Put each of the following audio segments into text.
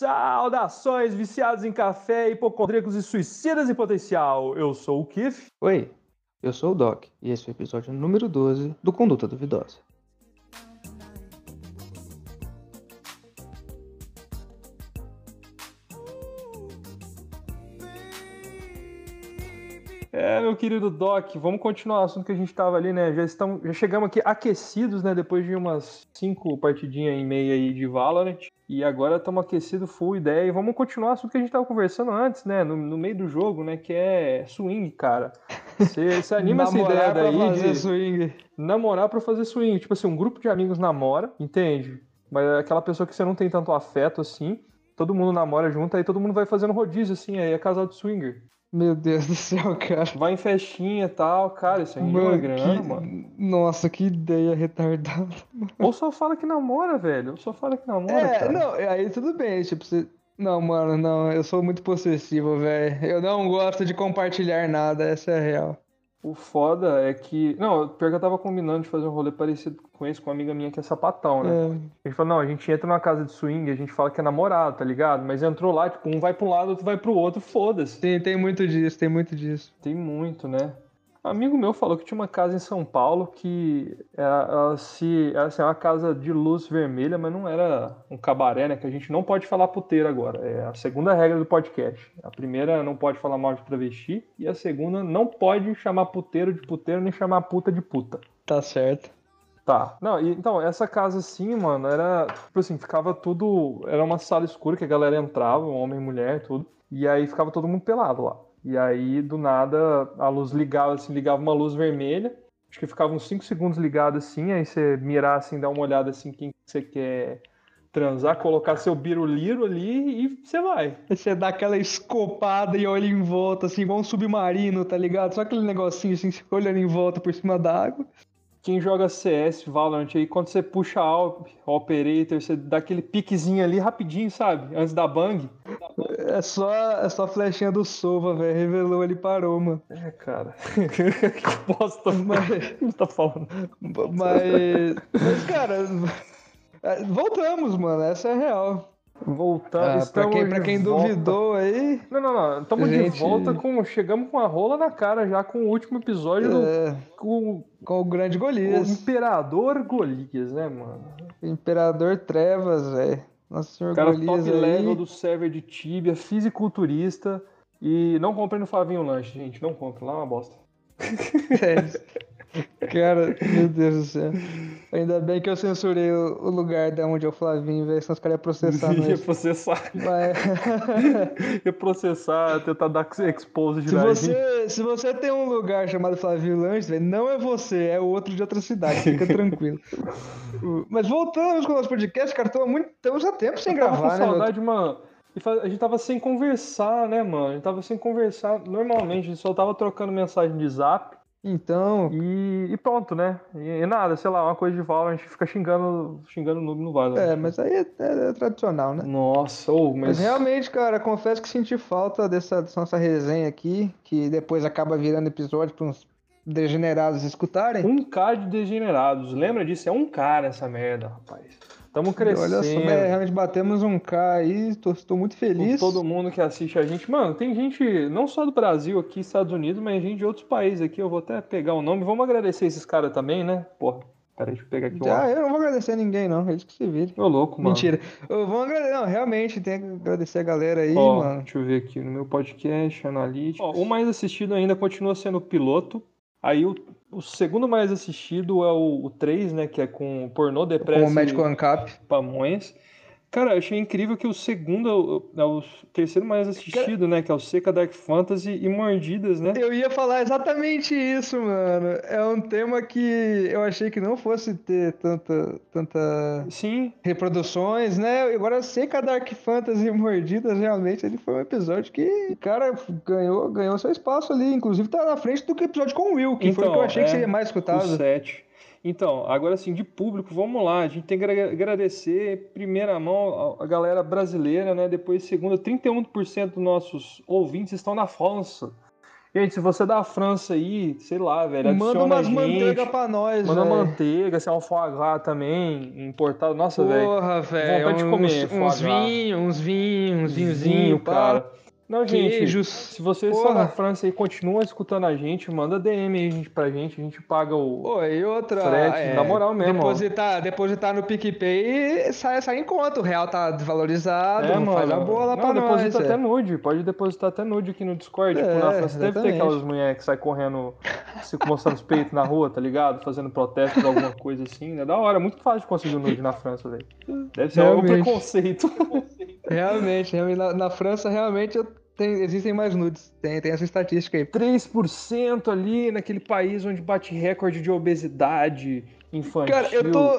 Saudações, viciados em café, hipocondríacos e suicidas em potencial. Eu sou o Kif. Oi, eu sou o Doc e esse é o episódio número 12 do Conduta Duvidosa. É, meu querido Doc, vamos continuar o assunto que a gente tava ali, né? Já, estamos, já chegamos aqui aquecidos, né? Depois de umas cinco partidinhas e meia aí de Valorant. E agora estamos aquecidos, full ideia. E vamos continuar o assunto que a gente tava conversando antes, né? No, no meio do jogo, né? Que é swing, cara. Você anima essa ideia daí fazer de swing. namorar pra fazer swing. Tipo assim, um grupo de amigos namora, entende? Mas é aquela pessoa que você não tem tanto afeto assim. Todo mundo namora junto, aí todo mundo vai fazendo rodízio, assim, aí é casal de swinger. Meu Deus do céu, cara. Vai em festinha e tal, cara, isso aí é uma grana, que... mano. Nossa, que ideia retardada. Ou só fala que namora, velho. Ou só fala que namora, É, cara. não, aí tudo bem, tipo, você... Não, mano, não, eu sou muito possessivo, velho. Eu não gosto de compartilhar nada, essa é a real. O foda é que. Não, pior que eu tava combinando de fazer um rolê parecido com esse com uma amiga minha que é sapatão, né? É, A gente falou, não, a gente entra numa casa de swing, a gente fala que é namorado, tá ligado? Mas entrou lá, tipo, um vai pra um lado, outro vai pro outro, foda-se. tem, tem muito disso, tem muito disso. Tem muito, né? Um amigo meu falou que tinha uma casa em São Paulo que era, ela se, era assim, uma casa de luz vermelha, mas não era um cabaré, né? Que a gente não pode falar puteiro agora. É a segunda regra do podcast. A primeira não pode falar mal de travesti e a segunda não pode chamar puteiro de puteiro nem chamar puta de puta. Tá certo. Tá. Não, e, então, essa casa assim, mano, era. Tipo assim, ficava tudo. Era uma sala escura que a galera entrava, homem e mulher, tudo. E aí ficava todo mundo pelado lá. E aí, do nada, a luz ligava, assim, ligava uma luz vermelha. Acho que ficava uns 5 segundos ligado assim, aí você mirar assim, dar uma olhada assim, quem que você quer transar, colocar seu biruliro ali e você vai. Você dá aquela escopada e olha em volta, assim, igual um submarino, tá ligado? Só aquele negocinho assim, olhando em volta por cima da água. Quem joga CS, Valorant aí, quando você puxa a a Operator, você dá aquele piquezinho ali rapidinho, sabe? Antes da bang. É só, é só a flechinha do Sova, velho. Revelou, ele parou, mano. É, cara. que bosta, Mas, Não tá falando. mas, mas, cara, é, voltamos, mano. Essa é a real. Voltar. Ah, pra estamos quem, pra quem duvidou aí, Não, não, não. Estamos Gente- de volta com. Chegamos com a rola na cara já com o último episódio do. é, Com com o grande o Golias. Imperador Golias, né, mano? Imperador Trevas, velho. Nossa senhor O cara Golias top aí. level do server de Tibia, fisiculturista. E não comprei no Flavinho Lanche, gente. Não compre, lá é uma bosta. É, cara, meu Deus do céu. Ainda bem que eu censurei o, o lugar da onde é o Flavinho, velho. Senão os caras iam processar Ia nós. processar. Mas... Ia processar, tentar dar expose de Se dar você, se você tem um lugar chamado Flavio Lanches, velho, não é você, é outro de outra cidade, fica tranquilo. Mas voltamos com o nosso podcast, cara, estamos muito, estamos há tempo sem Eu tava gravar, com né? meu? saudade, mano. A gente tava sem conversar, né, mano? A gente tava sem conversar. Normalmente, a gente só tava trocando mensagem de zap Então, e, e pronto, né? E, e nada, sei lá, uma coisa de Valorant, a gente fica xingando, xingando noob no Valorant. é, mas aí é, é- é tradicional, né? Nossa, ô, Mas mas... realmente, cara, confesso que senti falta dessa, dessa nossa resenha aqui, que depois acaba virando episódio para uns degenerados escutarem. Um K de degenerados. Lembra disso? É um K nessa merda, rapaz. Tamo crescendo. Olha só, realmente batemos um K aí, tô muito com feliz. todo mundo que assiste a gente. Mano, tem gente, não só do Brasil aqui, Estados Unidos, mas gente de outros países aqui. Eu vou até pegar o nome. Vamos agradecer esses caras também, né? Porra, peraí, deixa eu pegar aqui o Ah, eu não vou agradecer ninguém, não, eles que se virem. Ô, louco, mano. Mentira. Eu vou agradecer. Não, realmente, tem que agradecer a galera aí, mano. deixa eu ver aqui no meu podcast, analítico. O mais assistido ainda continua sendo o piloto. Aí o, o segundo mais assistido é o, o 3, né? Que é com o pornô, Com depressa o médico ANCAP. pamonhas. Cara, eu achei incrível que o segundo é o, é o terceiro mais assistido, né? Que é o Seca Dark Fantasy e Mordidas, né? Eu ia falar exatamente isso, mano. É um tema que eu achei que não fosse ter tanta, tanta Sim, reproduções, né? Agora, Seca Dark Fantasy e Mordidas, realmente, ele foi um episódio que, cara, ganhou, ganhou seu espaço ali. Inclusive, tá na frente do que o episódio com o Will, que foi o que eu Então, achei que é, seria mais o escutado. 7. Então, agora assim, de público, vamos lá. A gente tem que agra- agradecer, primeira mão, a galera brasileira, né? Depois, segunda, 31% dos nossos ouvintes estão na França. Gente, se você é da França aí, sei lá, velho, Manda umas manteiga pra nós, Manda véio. manteiga, se é um foie gras também, importado. Nossa, velho. Porra, velho. Vontade de uns, comer uns vinhos, uns vinhos, uns Vinho, vinhozinhos, cara. cara. Não, gente, Queijos. se vocês Porra. são da França e continuam escutando a gente, manda DM aí gente, pra gente, a gente paga o. Pô, e outra. Frete, é, na moral mesmo, ó. Depositar, depositar no PicPay sai, sai em conta. O real tá desvalorizado. faz a boa lá É, não, pra nós. deposita até é. nude, pode depositar até nude aqui no Discord. É, tipo, na França deve ter aquelas mulheres que saem correndo, se mostrando os peitos na rua, tá ligado? Fazendo protesto por alguma coisa assim, né? Da hora, muito fácil de conseguir um nude na França, velho. Deve ser algum Realmente. preconceito. Realmente, realmente, na, na França, realmente, tenho- existem mais nudes. Tem, tem essa estatística aí. 3% ali naquele país onde bate recorde de obesidade infantil. Cara, eu tô.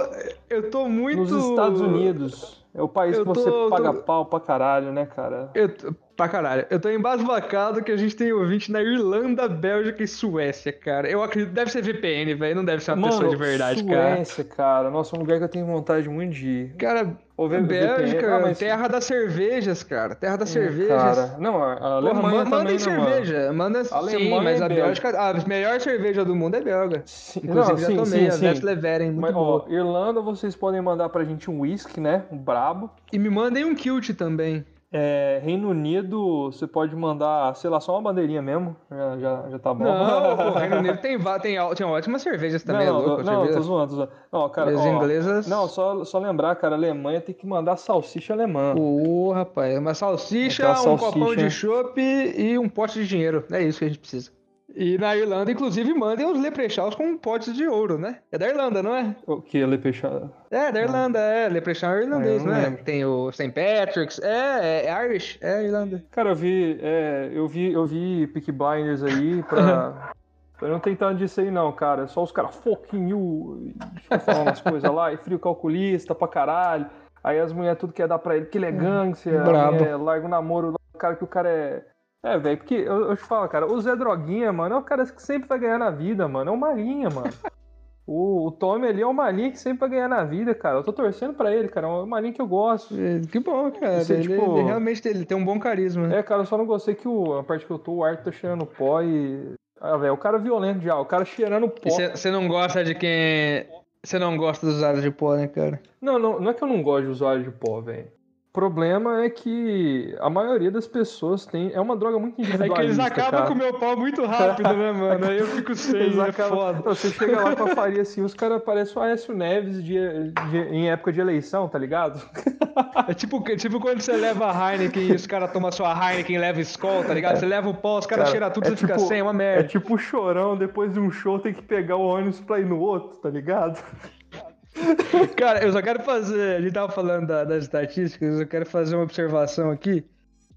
Eu tô muito. Nos Estados Unidos. É o país Eu que você tô- paga tô- pau pra caralho, né, cara? Eu, tô- pra caralho. Eu tô embasbacado que a gente tem ouvinte na Irlanda, Bélgica e Suécia, cara. Eu acredito. Deve ser VPN, velho. Não deve ser uma pessoa de verdade, cara. Suécia, cara. Nossa, é um lugar que eu tenho vontade muito de ir. Cara, Ou ver- Bélgica. Ah, mas- terra das cervejas, cara. Terra das É, cervejas. Cara, não, a Porra, Alemanha ma- mandem também, né, mano? cerveja. Manda sim, Alemanha mas e a Bélgica. Bélgica. A melhor cerveja do mundo é belga. Sim, Inclusive, não, já sim, tomei, a sim, sim. Vestleveren, muito Mas, boa. ó, Irlanda, vocês podem mandar pra gente um whisky, né? Um brabo. E me mandem um kilt também. É, Reino Unido, você pode mandar, sei lá, só uma bandeirinha mesmo. Já, já, já tá bom. Não, o Reino Unido tem, tem, tem ótimas cervejas também, não, é louco. não, cerveja. tô zoando, tô zoando. Não, cara, As ó, inglesas- Não, só, só lembrar, cara, Alemanha tem que mandar salsicha alemã. Ô, rapaz, uma salsicha, Aquela um salsicha. copão de chopp e um pote de dinheiro. É isso que a gente precisa. E na Irlanda, inclusive, mandem os leprechauns com potes de ouro, né? É da Irlanda, não é? O que? Lepechada? É, da Irlanda, é. Leprechaun é irlandês, Ah, eu não não é? lembro. Tem o St. Patrick's, é, é Irish, é Irlanda. Cara, eu vi, é, eu vi, eu vi Peak Blinders aí pra. Eu não tenho tanto disso aí, não, cara. É só os caras fica falando umas coisas lá, e frio calculista pra caralho. Aí as mulheres tudo quer dar pra ele, que ele é gangster, a Brabo. mulher larga o namoro, o cara que o cara é. É, velho, porque eu, eu te falo, cara, o Zé Droguinha, mano, é o cara que sempre vai ganhar na vida, mano. É o Marinha, mano. O, o Tommy ali é o Marinha que sempre vai ganhar na vida, cara. Eu tô torcendo pra ele, cara. É o Marinha que eu gosto. É, Que bom, cara. Isso é, ele, tipo- ele realmente ele tem um bom carisma. É, cara, eu só não gostei que o, a parte que eu tô, o Arthur tá cheirando pó e. Ah, velho, o cara é violento já, o cara cheirando pó. Você não gosta de quem. Você não gosta dos usuários de pó, né, cara? Não, não, não é que eu não gosto de usuário de pó, velho. O problema é que a maioria das pessoas tem. É uma droga muito É individualista. que eles acabam cara. com o meu pau muito rápido, né, mano? Aí eu fico sem, Eles é acabam- foda. Não, Você chega lá com a faria assim, os caras parecem o Aécio Neves de, de- em época de eleição, tá ligado? É tipo, é tipo quando você leva a Heineken e os caras tomam sua Heineken e leva Skol, tá ligado? Você leva o pó, os caras Cara, cheiram tudo, é você fica tipo- sem, é uma É merda. tipo o chorão, depois de um show tem que pegar o ônibus pra ir no outro, tá ligado? Cara, eu só quero fazer. A gente tava falando da- das estatísticas, eu quero fazer uma observação aqui.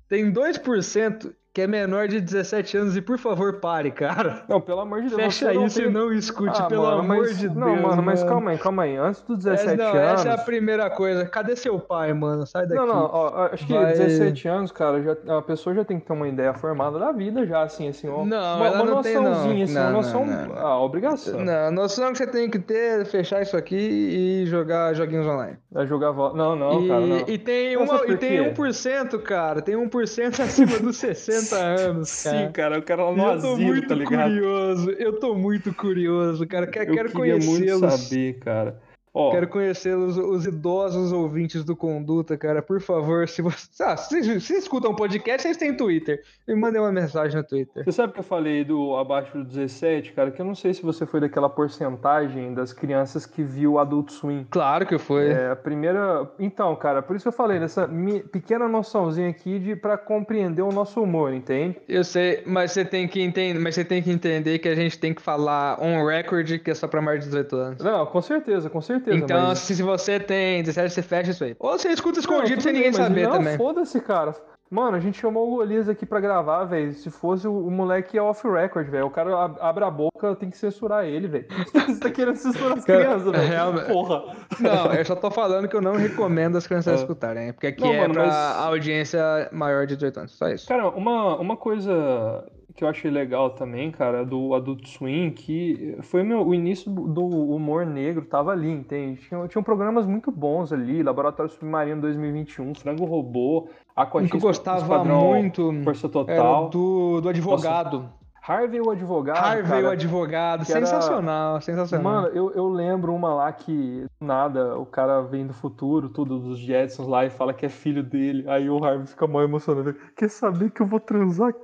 Tem 2% que é menor de 17 anos e por favor pare, cara. Não, pelo amor de Deus. Fecha isso tem- e não escute, Ah, pelo mano, amor mas- de Deus. Não, mano, mas mano. calma aí, calma aí. Antes dos 17 Essa, não, anos. essa é a primeira coisa. Cadê seu pai, mano? Sai daqui. Não, não, ó, acho que Vai- 17 anos, cara, já, a pessoa já tem que ter uma ideia formada da vida, já, assim, assim, ó. Não, uma, ela uma não tem, não. noçãozinha, assim, Não, uma noção. não, não. Ah, obrigação. Não, a noção que você tem que ter é fechar isso aqui e jogar joguinhos online. É jogar. Não, não, e, cara, não. e tem, uma, e tem quê? 1%, cara. Tem 1% acima dos 60 anos, cara. Sim, cara, o cara lá E no eu tô asilo, muito tá ligado? curioso. Eu tô muito curioso, cara. Quero, Eu quero queria muito conhecê-los. saber, cara. Ó, Quero conhecê-los, os idosos ouvintes do Conduta, cara. Por favor, se você. Ah, se, se escutam um podcast, vocês têm Twitter. Me mandem uma mensagem no Twitter. Você sabe que eu falei do abaixo do 17, cara? Que eu não sei se você foi daquela porcentagem das crianças que viu Adult Swim. Claro que foi. É, a primeira. Então, cara, por isso que eu falei, nessa pequena noçãozinha aqui de para compreender o nosso humor, entende? Eu sei, mas você tem que entender, mas você tem que entender que a gente tem que falar on record que é só pra mais de 18 anos. Não, com certeza, com certeza. Então, mas... se se você tem 17, você fecha isso aí. Ou você escuta Não, escondido tudo sem ninguém saber não, também. Foda-se, cara. Mano, a gente chamou o Golias aqui pra gravar, velho. Se fosse o, o moleque é off record, velho. O cara ab- abre a boca, tem que censurar ele, velho. Você tá querendo censurar as crianças, velho. realmente- Porra. Não, eu só tô falando que eu não recomendo as crianças É. escutarem, porque aqui Não, é mano, pra mas- audiência maior de 18 anos. Só isso. Cara, uma, uma coisa que eu achei legal também, cara, do Adult Swim, que foi meu, o início do humor negro, tava ali, entende? Tinham, tinham programas muito bons ali, Laboratório Submarino 2021, Frango Robô, O Aquatismo que eu gostava Esquadrão muito Força Total. do, do advogado. Harvey o advogado. Harvey cara, o advogado, que era- sensacional, sensacional. Mano, eu, eu lembro uma lá que do nada o cara vem do futuro, tudo dos Jetsons lá e fala que é filho dele. Aí o Harvey fica mal emocionado. Quer saber que eu vou transar?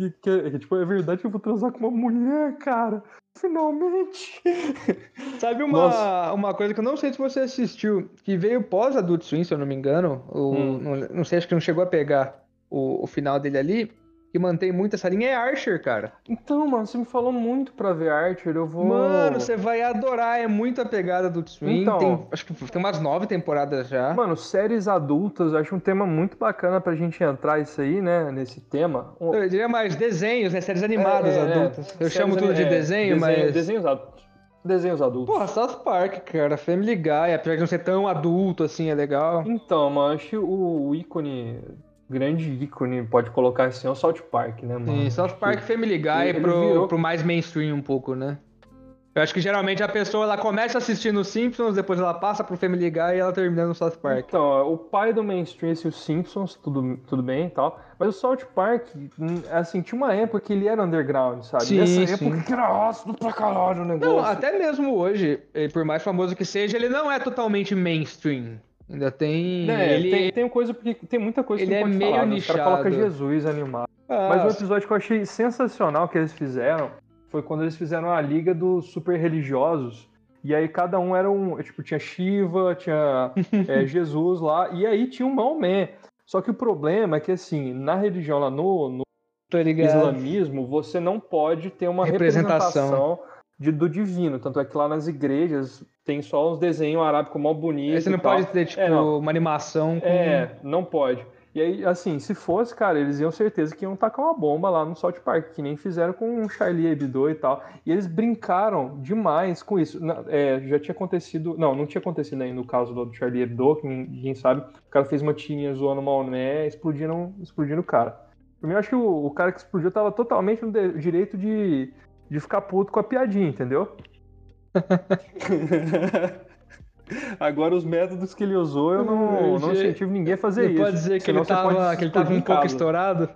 Que, que- tipo, é verdade que eu vou transar com uma mulher, cara. Finalmente. Sabe uma, uma coisa que eu não sei se você assistiu, que veio pós Adult Swim, se eu não me engano, o, Hum. não, não sei, acho que não chegou a pegar o, o final dele ali, que mantém muito essa linha, é Archer, cara. Então, mano, você me falou muito pra ver Archer, eu vou. Mano, você vai adorar, é muito a pegada do Swim, Então. tem, acho que tem umas nove temporadas já. Mano, séries adultas, eu acho um tema muito bacana pra gente entrar isso aí, né? Nesse tema. Eu diria mais desenhos, né, séries animadas É, é, é. adultas. Eu Séries chamo tudo de é, desenho, mas... Desenhos adultos. Desenhos adultos. Porra, South Park, cara, Family Guy, apesar de não ser tão adulto assim, é legal. Então, mano, acho o ícone, grande ícone, pode colocar assim, é o South Park, né, mano? Sim, South Park Family Guy pro, virou- pro mais mainstream um pouco, né? Eu acho que geralmente a pessoa ela começa assistindo os Simpsons, depois ela passa pro Family Guy e ela termina no South Park. Então, o pai do mainstream, assim, os Simpsons, tudo, tudo bem e tal. Mas o South Park, hum, assim, tinha uma época que ele era underground, sabe? Sim, Nessa sim. época que era ácido pra caralho o negócio. Não, até mesmo hoje, eh, por mais famoso que seja, ele não é totalmente mainstream. Ainda tem. É, ele... tem, tem coisa, porque tem muita coisa ele que é não pode meio falar. né? Os caras colocam nichado. Jesus animado. Ah, Mas um episódio que eu achei sensacional que eles fizeram foi quando eles fizeram a liga dos super religiosos. E aí cada um era um. Tipo, tinha Shiva, tinha é, Jesus lá, e aí tinha o Maomé. Só que o problema é que, assim, na religião lá no, no islamismo, você não pode ter uma Representação. representação, de- do divino. Tanto é que lá nas igrejas tem só uns desenhos arábicos mal bonitos. Aí você não tal. pode ter, tipo, É, uma animação com. É, não pode. E aí, assim, se fosse, cara, eles iam certeza que iam tacar uma bomba lá no South Park, que nem fizeram com o Charlie Hebdo e tal. E eles brincaram demais com isso. É, já tinha acontecido. Não, não tinha acontecido ainda no caso do Charlie Hebdo, que ninguém sabe. O cara fez uma tirinha zoando o Maomé, explodiram, explodiram o cara. Pra mim, eu acho que o, o cara que explodiu tava totalmente no de- direito de, de ficar puto com a piadinha, entendeu? Agora, os métodos que ele usou, eu não, não Você- incentivo ninguém a fazer Você isso. pode dizer que senão ele tava, que ele tava um pouco estourado?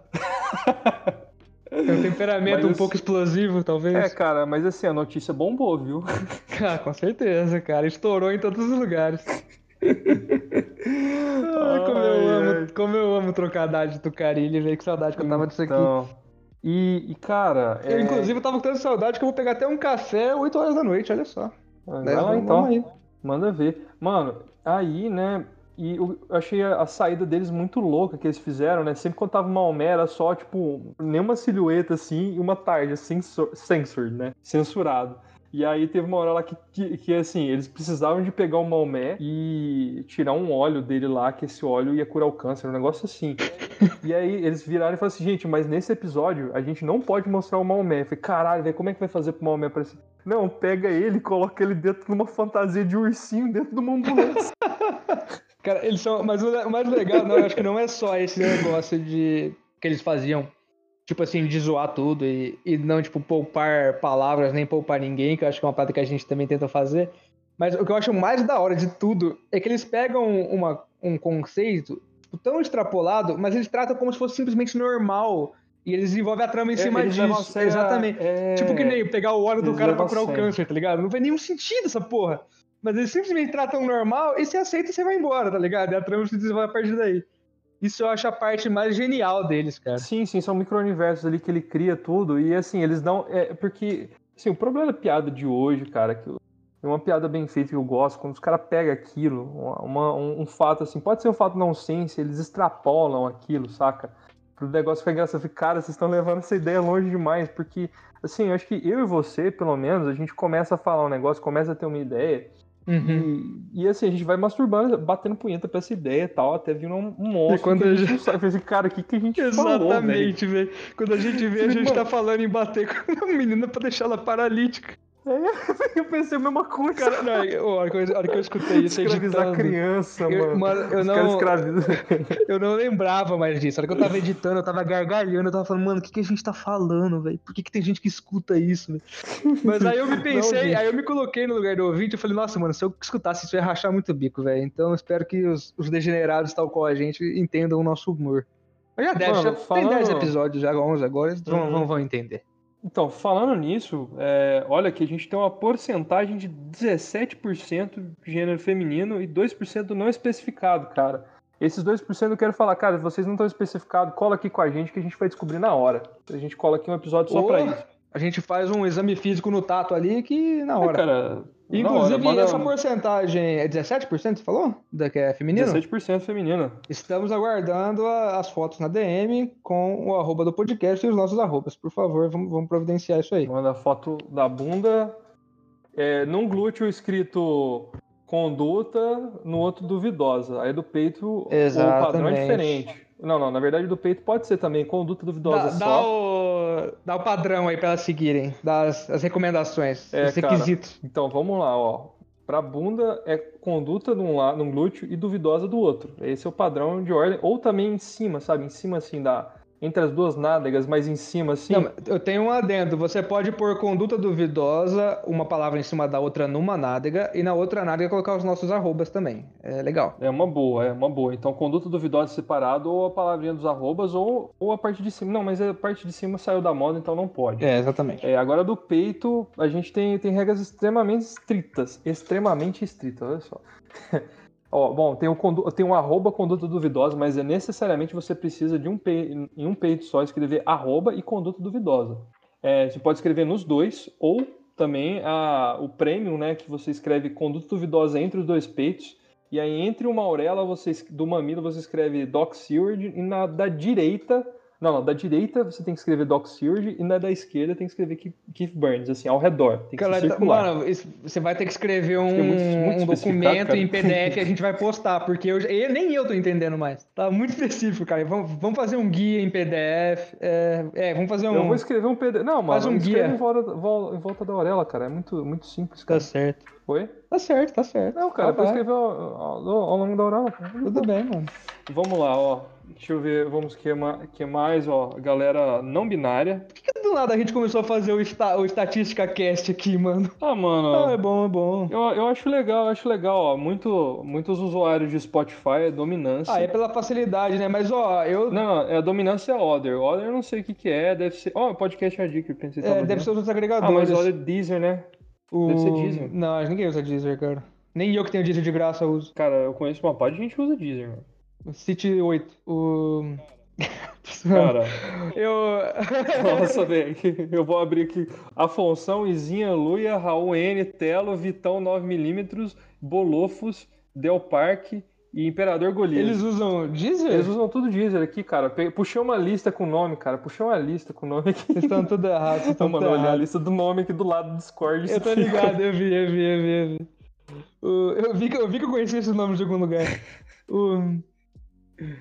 Tem um temperamento Mas um pouco explosivo, talvez. É, cara, mas assim, a notícia bombou, viu? Ah, com certeza, cara. Estourou em todos os lugares. Ai, como, eu Ai, amo, ai. como eu amo trocar dade do Carilho, velho. Que saudade que eu tava disso aqui. Então, e, e, cara... Eu, é- inclusive, eu tava com tanta saudade que eu vou pegar até um café 8 horas da noite, olha só. Vai Né, lá, então. vamos aí. Manda ver. Mano, aí, né... E eu achei a, saída deles muito louca que eles fizeram, né? Sempre quando tava Maomé era só, tipo, nenhuma silhueta assim e uma tarja censor, censored, né? Censurado. E aí teve uma hora lá que, que, que, assim, eles precisavam de pegar o Maomé e tirar um óleo dele lá, que esse óleo ia curar o câncer, um negócio assim. E aí eles viraram e falaram assim, gente, mas nesse episódio a gente não pode mostrar o Maomé. Eu falei, caralho, como é que vai fazer pro Maomé aparecer? Não, pega ele coloca ele dentro de uma fantasia de ursinho dentro de uma ambulância. Cara, eles são. Mas o mais legal, não, eu acho que não é só esse negócio de. que eles faziam. Tipo assim, de zoar tudo e, e não, tipo, poupar palavras, nem poupar ninguém, que eu acho que é uma parada que a gente também tenta fazer. Mas o que eu acho mais da hora de tudo é que eles pegam uma, um conceito tipo, tão extrapolado, mas eles tratam como se fosse simplesmente normal. E eles desenvolvem a trama em cima Eles levam a disso. a- Exatamente. é, Tipo que nem pegar o óleo do cara pra curar o câncer, tá ligado? Não faz nenhum sentido essa porra. Mas eles simplesmente tratam normal e você aceita e você vai embora, tá ligado? E a trama se desenvolve a partir daí. Isso eu acho a parte mais genial deles, cara. Sim, sim, são micro-universos ali que ele cria tudo. E assim, eles dão. É, porque. Assim, o problema da piada de hoje, cara, que eu- é uma piada bem feita que eu gosto, quando os caras pegam aquilo, uma- um, um fato assim, pode ser um fato não sense, eles extrapolam aquilo, saca? Pro negócio ficar engraçado. Cara, vocês estão levando essa ideia longe demais, porque, assim, eu acho que eu e você, pelo menos, a gente começa a falar um negócio, começa a ter uma ideia, Uhum. e, e, assim, a gente vai masturbando, batendo punheta pra essa ideia e tal, até vir um, um monstro. E quando a gente falei assim, cara, o que, que a gente? Exatamente, velho. Quando a gente vê, a gente tá falando em bater com uma menina pra deixar ela paralítica. Eu pensei a mesma coisa. Cara, não, eu- a hora que eu, a hora que eu escutei isso Escravizar editando, criança, eu- mano. mano, eu não- eu não lembrava mais disso. A hora que eu tava editando, eu tava gargalhando, eu tava falando, mano, o que, que a gente tá falando, velho? Por que, que tem gente que escuta isso? Mas aí eu me pensei, gente. aí eu me coloquei no lugar do ouvinte, eu falei, nossa, mano, se eu escutasse isso, eu ia rachar muito o bico, velho. Então eu espero que os, os degenerados, tal qual a gente, entendam o nosso humor. Mas já deve, Mano, já tem falando- 10 episódios, já 11 agora, eles vão, Uhum. vão, vão entender. Então, falando nisso, é, olha que a gente tem uma porcentagem de 17% de gênero feminino e 2% não especificado, cara. Esses 2% eu quero falar, cara, vocês não estão especificados, cola aqui com a gente que a gente vai descobrir na hora. A gente cola aqui um episódio só Ou pra isso. A gente faz um exame físico no tato ali que na hora. É, cara, Inclusive, hora, manda- essa porcentagem é 17%, você falou? Da que é feminino? 17% feminina. Estamos aguardando a- as fotos na DM com o arroba do podcast e os nossos arrobas. Por favor, vamos, vamos providenciar isso aí. Manda foto da bunda. É, num glúteo escrito conduta, no outro duvidosa. Aí do peito o padrão é Exatamente. diferente. Não, não, na verdade do peito pode ser também conduta duvidosa Dá, dá só. o, dá o padrão aí pra elas seguirem, das as recomendações, É, os cara. requisitos. Então vamos lá, ó. Pra bunda é conduta num lado, num glúteo e duvidosa do outro. Esse é o padrão de ordem. Ou também em cima, sabe? Em cima assim da. Entre as duas nádegas, mas em cima assim. Não, eu tenho um adendo. Você pode pôr conduta duvidosa, uma palavra em cima da outra numa nádega, e na outra nádega colocar os nossos arrobas também. É legal. É uma boa, é uma boa. Então, conduta duvidosa separado, ou a palavrinha dos arrobas, ou, ou a parte de cima. Não, mas a parte de cima saiu da moda, então não pode. É, exatamente. É, agora do peito, a gente tem, tem regras extremamente estritas. Extremamente estritas, olha só. Ó, bom, tem, o tem um arroba conduta duvidosa, mas é necessariamente você precisa de um pe... em um peito só escrever arroba e conduta duvidosa. É, você pode escrever nos dois, ou também a, o premium, né, que você escreve conduta duvidosa entre os dois peitos, e aí entre uma auréola você, do mamilo você escreve Doc Seward, e na da direita, não, não, da direita você tem que escrever Doc Seward, e na da esquerda tem que escrever Keith, Burns, assim, ao redor, tem que Cara, ser tá- circular. mano, isso- você vai ter que escrever um, Fica muito- muito um especificado, documento cara. em PDF e a gente vai postar, porque eu, eu- nem eu tô entendendo mais. Tá muito específico, cara. Vamos, vamos fazer um guia em PDF. É, é, vamos fazer um. Eu vou escrever um PDF. Não, Faz mano, um escreve guia. em volta, vol- em volta da orelha, cara. É muito, muito simples, Tá cara. certo. Foi? Tá certo, tá certo. Não, cara, Tá, pra vai. escrever ao, ao- ao longo da orelha. cara. Tudo bem, mano. Vamos lá, ó. Deixa eu ver, vamos que, ma- que mais, ó. Galera não binária. Por que, que do nada a gente começou a fazer o, esta, o Estatística Cast aqui, mano? Ah, mano. Ah, é bom, é bom. Eu, eu acho legal, eu acho legal, ó. Muito, muitos usuários de Spotify é dominância. Ah, é pela facilidade, né? Mas, ó, eu. Não, é a dominância é Other. Other eu não sei o que que é, deve ser... Ó, podcast Addict, eu pensei é, deve ser os outros Ah, mas agregadores. Other Deezer, né? o... deve ser Deezer. Não, ninguém usa Deezer, cara. Nem eu que tenho Deezer de graça uso. Cara, eu conheço uma parte de gente que usa Deezer, mano. City 8. O. Cara... Eu. Nossa, velho, eu vou abrir aqui. Afonso, Izinha, Luia, Raul N, Telo, Vitão 9mm, Bolofos, Del Parque e Imperador Golias. Eles usam Deezer? Eles usam tudo Deezer aqui, cara. Puxei uma lista com nome, cara. Puxei uma lista com nome aqui. Vocês estão tudo. Vocês Então, estão mano, olha a lista do nome aqui do lado do Discord. Eu tô ligado, eu vi, eu vi, eu vi. Eu vi, eu vi, que, eu vi que eu conhecia esse nome de algum lugar. O-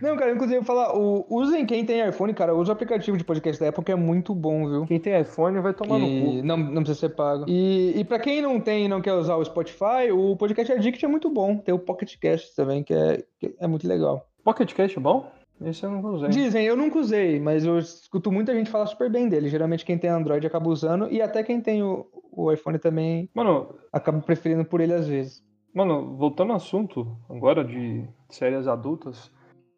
Não, cara, inclusive eu vou falar, o... usem quem tem iPhone, cara, usa o aplicativo de podcast da Apple que é muito bom, viu? Quem tem iPhone vai tomar no E cu. não, não precisa ser pago. E, e pra quem não tem e não quer usar o Spotify, o Podcast Addict é muito bom. Tem o Pocket Cast também, que é, que é muito legal. Pocket Cast é bom? Esse eu não usei. Dizem, eu nunca usei, mas eu escuto muita gente falar super bem dele. Geralmente quem tem Android acaba usando, e até quem tem o, o iPhone também Mano, acaba preferindo por ele às vezes. Mano, voltando ao assunto agora de séries adultas,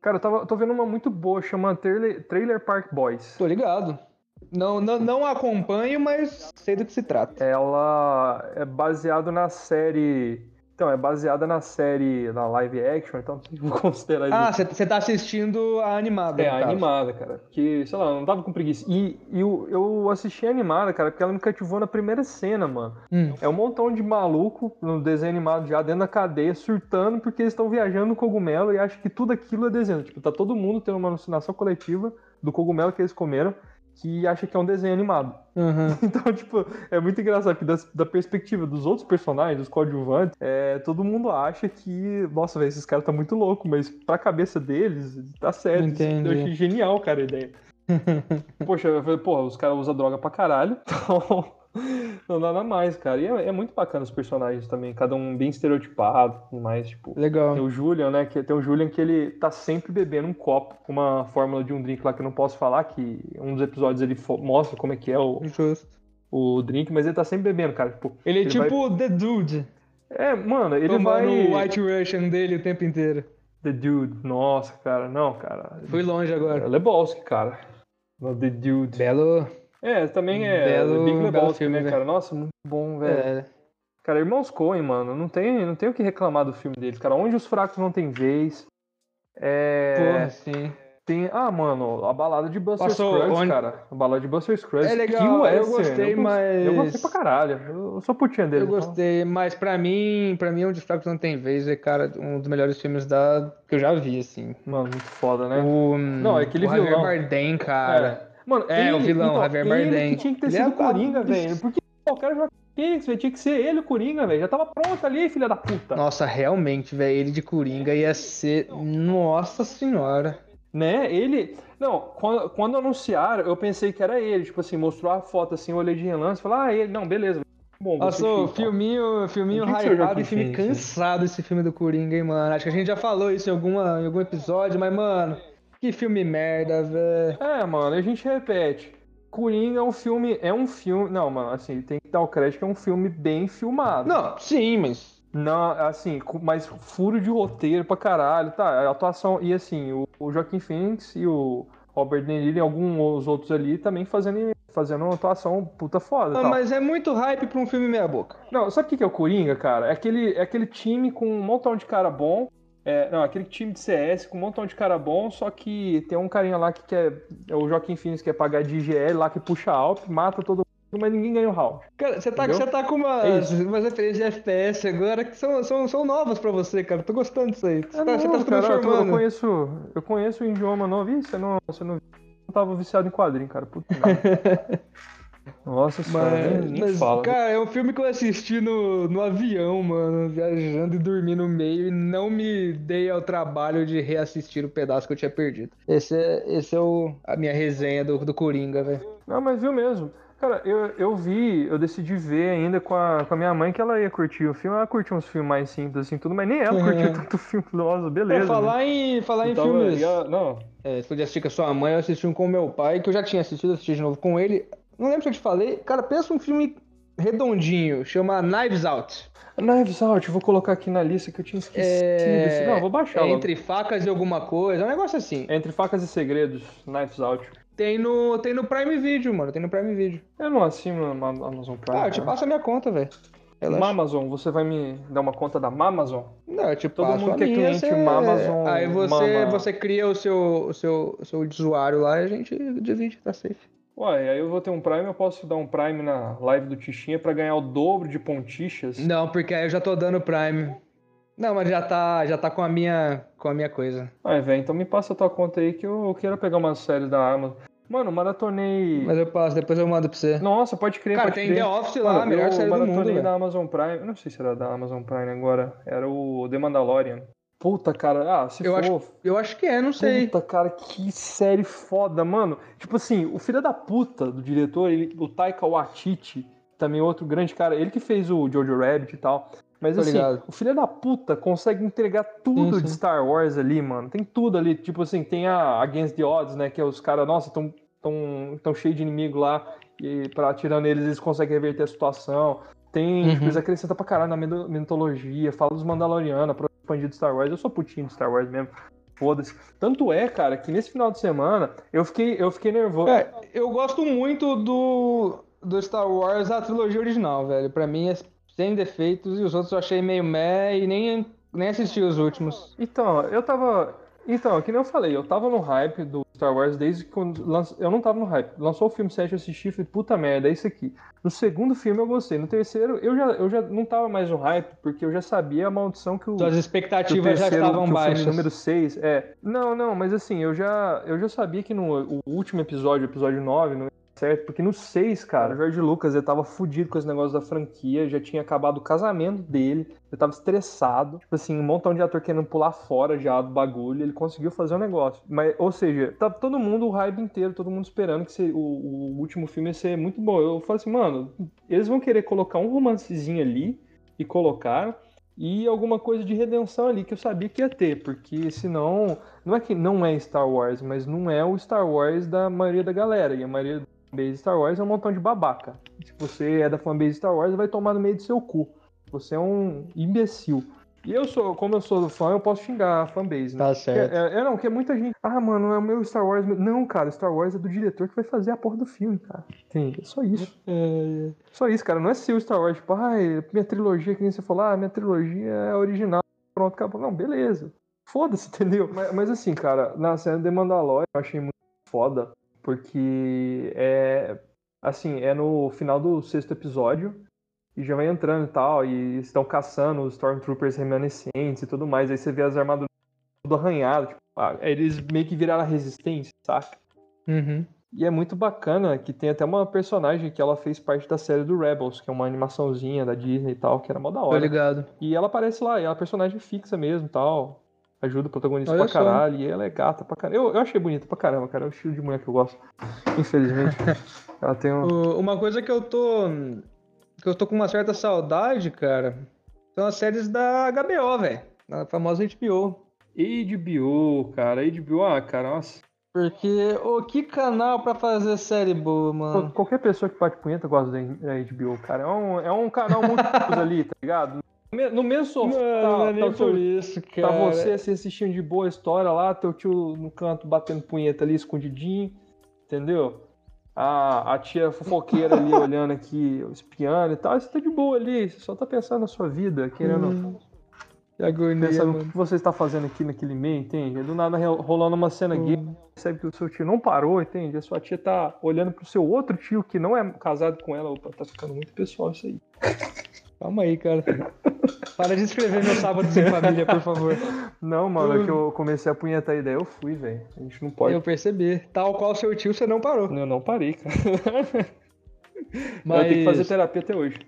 cara, eu tava, tô vendo uma muito boa, chama Trailer, Trailer Park Boys. Tô ligado. Não, não, não acompanho, mas sei do que se trata. Ela é baseada na série. Então, é baseada na série, na live action, então vou considerar Ah, isso. você tá assistindo a animada. É, a caso. animada, cara. Porque, sei lá, eu não tava com preguiça. E, e eu, eu assisti a animada, cara, porque ela me cativou na primeira cena, mano. Hum. É um montão de maluco no desenho animado já dentro da cadeia, surtando porque eles estão viajando no cogumelo e acham que tudo aquilo é desenho. Tipo, tá todo mundo tendo uma alucinação coletiva do cogumelo que eles comeram que acha que é um desenho animado. Uhum. Então, tipo, é muito engraçado, porque das- da, perspectiva dos outros personagens, dos coadjuvantes, é, todo mundo acha que, nossa, velho, esses caras tá muito louco, mas pra cabeça deles, tá certo. Entendi. Eu achei genial, cara, a ideia. Poxa, eu falei, porra, os caras usam droga pra caralho, então não dá nada mais, cara. E é, é muito bacana os personagens também, cada um bem estereotipado, mais, tipo. Legal. Tem o Julian, né? Que tem o Julian que ele tá sempre bebendo um copo com uma fórmula de um drink lá que eu não posso falar, que um dos episódios ele mostra como é que é o, Justo. o drink, mas ele tá sempre bebendo, cara. Tipo, Ele é Ele tipo The Dude. é, mano, ele tomando vai. o White Russian dele o tempo inteiro. The Dude, nossa, cara, não, cara. Fui longe agora. É Lebowski, cara. The Dude. Belo. É, também é Belo- Big Lebowski, filme, né, velho. cara? Nossa, muito bom, velho. É, Cara, Irmãos Coen, mano, não tem, não tem o que reclamar do filme deles, cara. Onde os fracos não têm vez. É. porra, sim. Tem. Ah, mano, a balada de Buster Passou Scruggs, onde- cara. A balada de Buster Scruggs. É legal, que eu gostei, eu, gos- Eu mas- gostei pra caralho. Eu, eu sou putinha dele. Eu gostei, mas pra mim, pra mim, Onde os Fracos Não Tem Vez é, cara, um dos melhores filmes da... que eu já vi, assim. Então, mano, muito foda, né? O, Não, é aquele o Javier vilão. Bardem, cara. É. Mano, É, o vilão, então, Javier ele Bardem. que tinha que ter Ele sido é o Coringa, velho. Porque o cara Phoenix, velho. Tinha que ser ele o Coringa, velho. Já tava pronto ali, filha da puta. Nossa, realmente, velho, ele de Coringa ia ser... Nossa senhora. Né? Ele. Não, quando, quando anunciaram, eu pensei que era ele. Tipo assim, mostrou a foto assim, eu olhei de relance e falei, ah, ele. Não, beleza. Bom, assistir, então. filminho, filminho hypado e filme cansado esse filme do Coringa, hein, mano. Acho que a gente já falou isso em, alguma, em algum episódio, mas, mano, que filme merda, velho. É, mano, a gente repete. Coringa é um filme. É um filme. Não, mano, assim, tem que dar o crédito que é um filme bem filmado. Não, sim, mas... Não, assim, mas furo de roteiro pra caralho, tá? A atuação. E assim, o, o Joaquim Phoenix e o Robert De Niro e alguns outros ali também fazendo, fazendo uma atuação puta foda. Ah, tal. mas é muito hype pra um filme meia boca. Não, sabe o que é o Coringa, cara? É aquele, é aquele time com um montão de cara bom. É, não, aquele time de CS com um montão de cara bom, só que tem um carinha lá que quer. É o Joaquim Phoenix que quer pagar de IGL lá que puxa alto, mata todo mundo, mas ninguém ganha o round. Cara, você tá, você tá com É umas, referências de FPS agora que são, são, são novas pra você, cara. Tô gostando disso aí. Você, Ah, tá, você não, tá se cara, eu, tô- eu conheço, eu conheço o idioma novo. Ih, você não, você não, não tava viciado em quadrinho, cara. Puta merda. Nossa senhora, Mas, fala. cara, é um filme que eu assisti no, no avião, mano, viajando e dormi no meio e não me dei ao trabalho de reassistir o pedaço que eu tinha perdido. Esse é, esse é o, a minha resenha do, do Coringa, velho. Não, mas viu mesmo. Cara, eu, eu vi, eu decidi ver ainda com a, com a minha mãe que ela ia curtir o filme. Ela curtiu uns filmes mais simples, assim, tudo, mas nem ela curtiu tanto filme. Nossa, beleza. Pra falar em, falar né? em Eu filmes. e ela- Não, É, você podia assistir com a sua mãe, eu assisti um com o meu pai, que eu já tinha assistido, assisti de novo com ele. Não lembro se eu te falei. Cara, pensa um filme redondinho, chama Knives Out. Knives Out, vou colocar aqui na lista que eu tinha esquecido. É, Não, vou baixar é logo. Entre facas e alguma coisa, é um negócio assim. Entre facas e segredos, Knives Out. Tem no, tem no Prime Video, mano, tem no Prime Video. Eu não assino na Amazon Prime. Ah, eu te passo a minha conta, velho. Amazon, você vai me dar uma conta da Amazon? Não, te Todo mundo que é cliente você- Amazon, Aí você, mama- você cria o seu, o, seu, o seu usuário lá e a gente divide, tá safe. Ué, aí eu vou ter um Prime, eu posso dar um Prime na live do Tichinha pra ganhar o dobro de pontichas? Não, porque aí eu já tô dando Prime. Não, mas já tá, já tá com a minha, com a minha coisa. Ai, velho, então me passa a tua conta aí que eu quero pegar uma série da Amazon. Mano, maratonei. Mas eu passo, depois eu mando pra você. Nossa, pode crer, Cara, pode tem crer. The Office lá, Mano, a melhor eu série do mundo, maratonei da Amazon Prime. Eu não sei se era da Amazon Prime agora. Era o The Mandalorian. Puta, cara. Ah, se Eu for. Eu acho que é, não sei. Puta, cara, que série foda, mano. Tipo assim, o filho da puta do diretor, ele, o Taika Waititi, também outro grande cara, ele que fez o Jojo Rabbit e tal. Mas Tô assim, ligado. o filho da puta consegue entregar tudo Sim, de sim. Star Wars ali, mano. Tem tudo ali. Tipo assim, tem a Against the Odds, né? Que é os caras, nossa, tão, tão, tão cheio de inimigo lá. E pra atirando eles, eles conseguem reverter a situação. Tem, Uhum. tipo, eles acrescentam pra caralho na mito- mitologia, fala dos Mandalorianos, expandir de Star Wars. Eu sou putinho de Star Wars mesmo. Foda-se. Tanto é, cara, que nesse final de semana eu fiquei, eu fiquei nervoso. É, eu gosto muito do, do Star Wars, a trilogia original, velho. Pra mim é sem defeitos e os outros eu achei meio meh e nem, nem assisti os últimos. Então, eu tava. Então, que nem eu falei, eu tava no hype do Star Wars desde quando. lanç- Eu não tava no hype. Lançou o filme 7, eu assisti e falei, puta merda, é isso aqui. No segundo filme eu gostei. No terceiro, eu já, eu já não tava mais no hype, porque eu já sabia a maldição que o. Suas que expectativas já terceiro- estavam que o filme baixas. número 6, é. Não, não, mas assim, eu já, eu já sabia que no o último episódio, episódio 9, não certo, porque no 6, cara, o George Lucas, ele tava fudido com esse negócio da franquia, já tinha acabado o casamento dele, ele tava estressado, tipo assim, um montão de ator querendo pular fora já do bagulho, ele conseguiu fazer o negócio. Mas, ou seja, tá todo mundo, o hype inteiro, todo mundo esperando que se- o, o último filme ia ser muito bom. Eu falei assim, mano, eles vão querer colocar um romancezinho ali, e colocaram, e alguma coisa de redenção ali que eu sabia que ia ter, porque senão, não é que não é Star Wars, mas não é o Star Wars da maioria da galera, e a maioria fanbase Star Wars é um montão de babaca. Se você é da fanbase Star Wars, vai tomar no meio do seu cu. Você é um imbecil. E eu sou, como eu sou fã, eu posso xingar a fanbase, né? Tá certo. É, é, não, que é muita gente. Ah, mano, é o meu Star Wars. Não, cara, Star Wars é do diretor que vai fazer a porra do filme, cara. Entende? É só isso. É, Só isso, cara. Não é seu Star Wars, tipo, ai, minha trilogia, que nem você falou, ah, minha trilogia é original. Pronto, acabou. Não, beleza. Foda-se, entendeu? Mas, mas assim, cara, na cena de Mandalorian eu achei muito foda, porque é. Assim, é no final do sexto episódio e já vai entrando e tal, e estão caçando os Stormtroopers remanescentes e tudo mais. Aí você vê as armaduras tudo arranhadas, tipo, ah, eles meio que viraram a resistência, saca? Uhum. E é muito bacana que tem até uma personagem que ela fez parte da série do Rebels, que é uma animaçãozinha da Disney e tal, que era mó da Tô hora. ligado. E ela aparece lá, e ela é personagem fixa mesmo e tal. Ajuda o protagonista Olha pra só. caralho, e ela é gata pra caralho. Eu, eu achei bonita pra caramba, cara. É o estilo de mulher que eu gosto. Infelizmente. ela tem um. Uma coisa que eu tô. que eu tô com uma certa saudade, cara, são as séries da HBO, velho. A famosa HBO. HBO, cara. HBO, ah, cara, nossa. Porque, ô, que canal pra fazer série boa, mano. Qualquer pessoa que bate punheta gosta da da HBO, cara. É um, é um canal muito ali, tá ligado? No me- No mesmo sofá, Mano, tá, não é tá por isso, cara. Tá você assim, assistindo de boa história lá, teu tio no canto batendo punheta ali, escondidinho, entendeu? A, a tia fofoqueira ali olhando aqui, espiando e tal, você tá de boa ali, você só tá pensando na sua vida, querendo. Hum, Que agonia, Pensando o que você está fazendo aqui naquele meio, entende? Do nada ro- rolando uma cena gay, Hum. percebe que o seu tio não parou, entende? A sua tia tá olhando pro seu outro tio que não é casado com ela. Opa, tá ficando muito pessoal isso aí. Calma aí, cara. Para de escrever meu sábado sem família, por favor. Não, mano, é que eu comecei a punhetar a ideia, eu fui, velho. A gente não pode. Eu percebi. Tal qual seu tio, você não parou. Eu não parei, cara. Mas... Eu tenho que fazer terapia até hoje.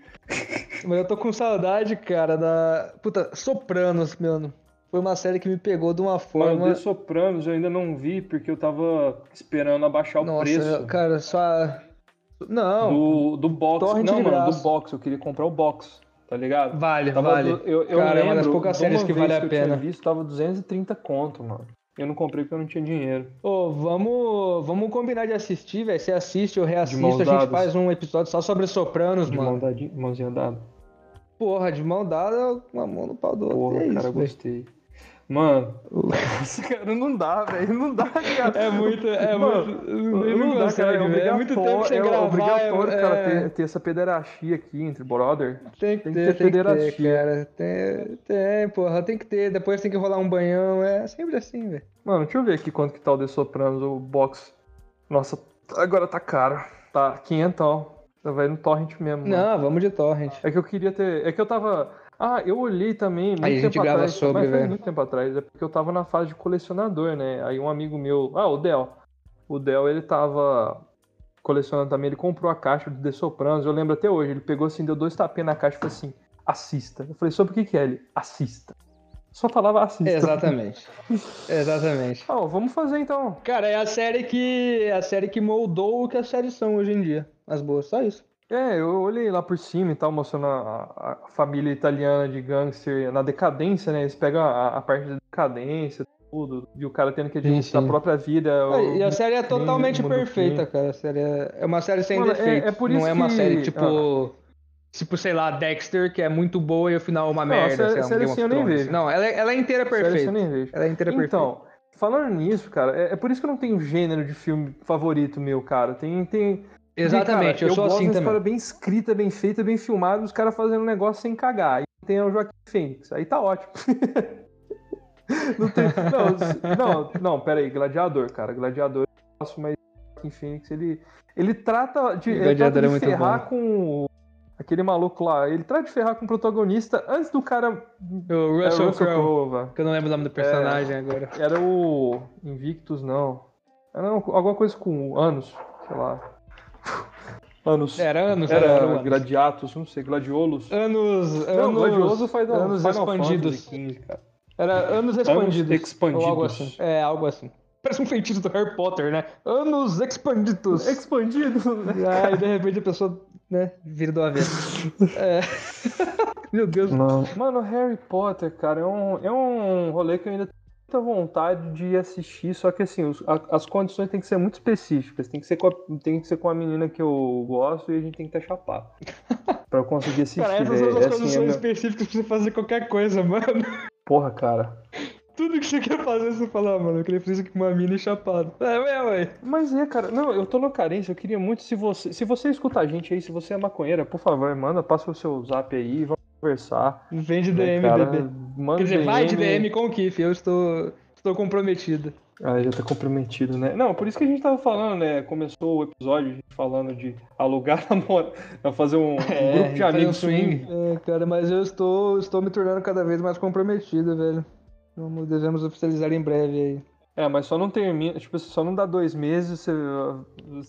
Mas eu tô com saudade, cara, da. Puta, Sopranos, mano. Foi uma série que me pegou de uma Mano, forma. The Sopranos eu ainda não vi porque eu tava esperando abaixar o Nossa, preço cara, só. Não, do, do box. torrent Não, mano, do box. Eu queria comprar o box, tá ligado? vale, Tava vale. du- Eu, eu Cara, é uma das poucas séries que vale a eu pena. tinha visto, tava 230 conto, mano. Eu não comprei porque eu não tinha dinheiro. Ô, vamos, vamos combinar de assistir, velho. Você assiste, eu reassisto, a gente faz um episódio só sobre Sopranos, De mano. mão dadi- mãozinha dada. Porra, de mão dada, uma mão no pau do outro. Porra, é cara, isso, gostei. Mano, esse cara não dá, velho. Não dá, cara. É muito, é Mano, muito. Não me dá, cara. É velho. É muito tempo sem é gravar. obrigatório, é- cara, é- ter, ter essa pederastia aqui entre brother. Tem que Tem que ter, ter tem que ter, cara. Tem, tem, porra, tem que ter. Depois tem que rolar um banhão. É sempre assim, velho. Mano, deixa eu ver aqui quanto que tá o The Sopranos, o box. Nossa, agora tá caro. Tá, 500. Vai no torrent mesmo. mano. Não, vamos de torrent. É que eu queria ter. É que eu tava. Ah, eu olhei também muito Aí a gente tempo grava atrás. sobre, velho. muito tempo atrás. É porque eu tava na fase de colecionador, né? Aí um amigo meu. Ah, o Del. O Del, ele tava colecionando também. Ele comprou a caixa do The Sopranos. Eu lembro até hoje. Ele pegou assim, deu dois tapinhas na caixa e falou assim: assista. Eu falei, sobre o que que é ele? Assista. Só falava assista. Exatamente. Exatamente. Ah, ó, vamos fazer então. Cara, é a série que. É a série que moldou o que as séries são hoje em dia. As boas, só isso. É, eu olhei lá por cima e tal, mostrando a, a família italiana de gangster na decadência, né? Eles pegam a, a parte da decadência, tudo, e o cara tendo que administrar sim. a própria vida. Ah, o- E a série é totalmente perfeita, cara. A série é, é uma série sem Mano, é- defeito. é por Não isso é uma que- série tipo. Tipo, sei lá, Dexter, que é muito boa e o final é uma Não, a merda. série- sei lá, um série assim eu nem vejo. Não, ela, é- ela é inteira eu perfeita. nem vejo. Ela é inteira perfeita. Então, falando nisso, cara, é, é por isso que eu não tenho gênero de filme favorito meu, cara. Tem. tem... Exatamente, cara, eu sou gosto assim uma também. história bem escrita, bem feita, bem filmada, os caras fazendo um negócio sem cagar. Aí tem o Joaquim Fênix, aí tá ótimo. não, tem, não, não, não, pera aí, Gladiador, cara. Gladiador eu gosto, mas Joaquim Fênix, ele, ele trata de, ele trata de é muito ferrar com o- aquele maluco lá. Ele trata de ferrar com o protagonista antes do cara. O é, Russell, Russell Crowe, que eu não lembro o nome do personagem agora. Era o Invictus, não. Era alguma coisa com anos, sei lá. Anos. Era anos, Era, era, anos. Gladiatus, não sei, Gladiolos. Anos, Não, anos, Gladioso faz anos Final expandidos. Fantasy XV, cara. Era anos expandidos. expandidos. Ou algo assim. É, algo assim. Parece um feitiço do Harry Potter, né? Anos expandidos. Expandido, né? Aí de repente a pessoa, né, vira do avesso. É. Meu Deus. Não. Mano, Harry Potter, cara, é um, é um rolê que eu ainda tenho muita vontade de assistir, só que assim, os- a- as condições têm que ser muito específicas. Tem que ser com a, tem que ser com a menina que eu gosto e a gente tem que estar chapado. pra eu conseguir assistir. Cara, essas velho. são as É assim, condições específicas pra você fazer qualquer coisa, mano. Porra, cara. Tudo que você quer fazer, você fala, ah, mano, eu queria fazer isso com uma mina e chapado. É, ué, ué. Mas é, cara, não, eu tô no carência, eu queria muito, se você, se você escuta a gente aí, se você é maconheira, por favor, manda, passa o seu zap aí, vamos conversar. Vem de DM, cara? bebê. Manda Quer dizer, vai de DM com o Kiff, eu estou, estou comprometido. Ah, já tá comprometido, né? Não, por isso que a gente tava falando, né? Começou o episódio falando de alugar namoro, fazer um, um grupo de fazer amigos um swing. É, cara, mas eu estou, estou me tornando cada vez mais comprometido, velho. Vamos, devemos oficializar em breve aí. É, mas só não termina, tipo, só não dá dois meses, você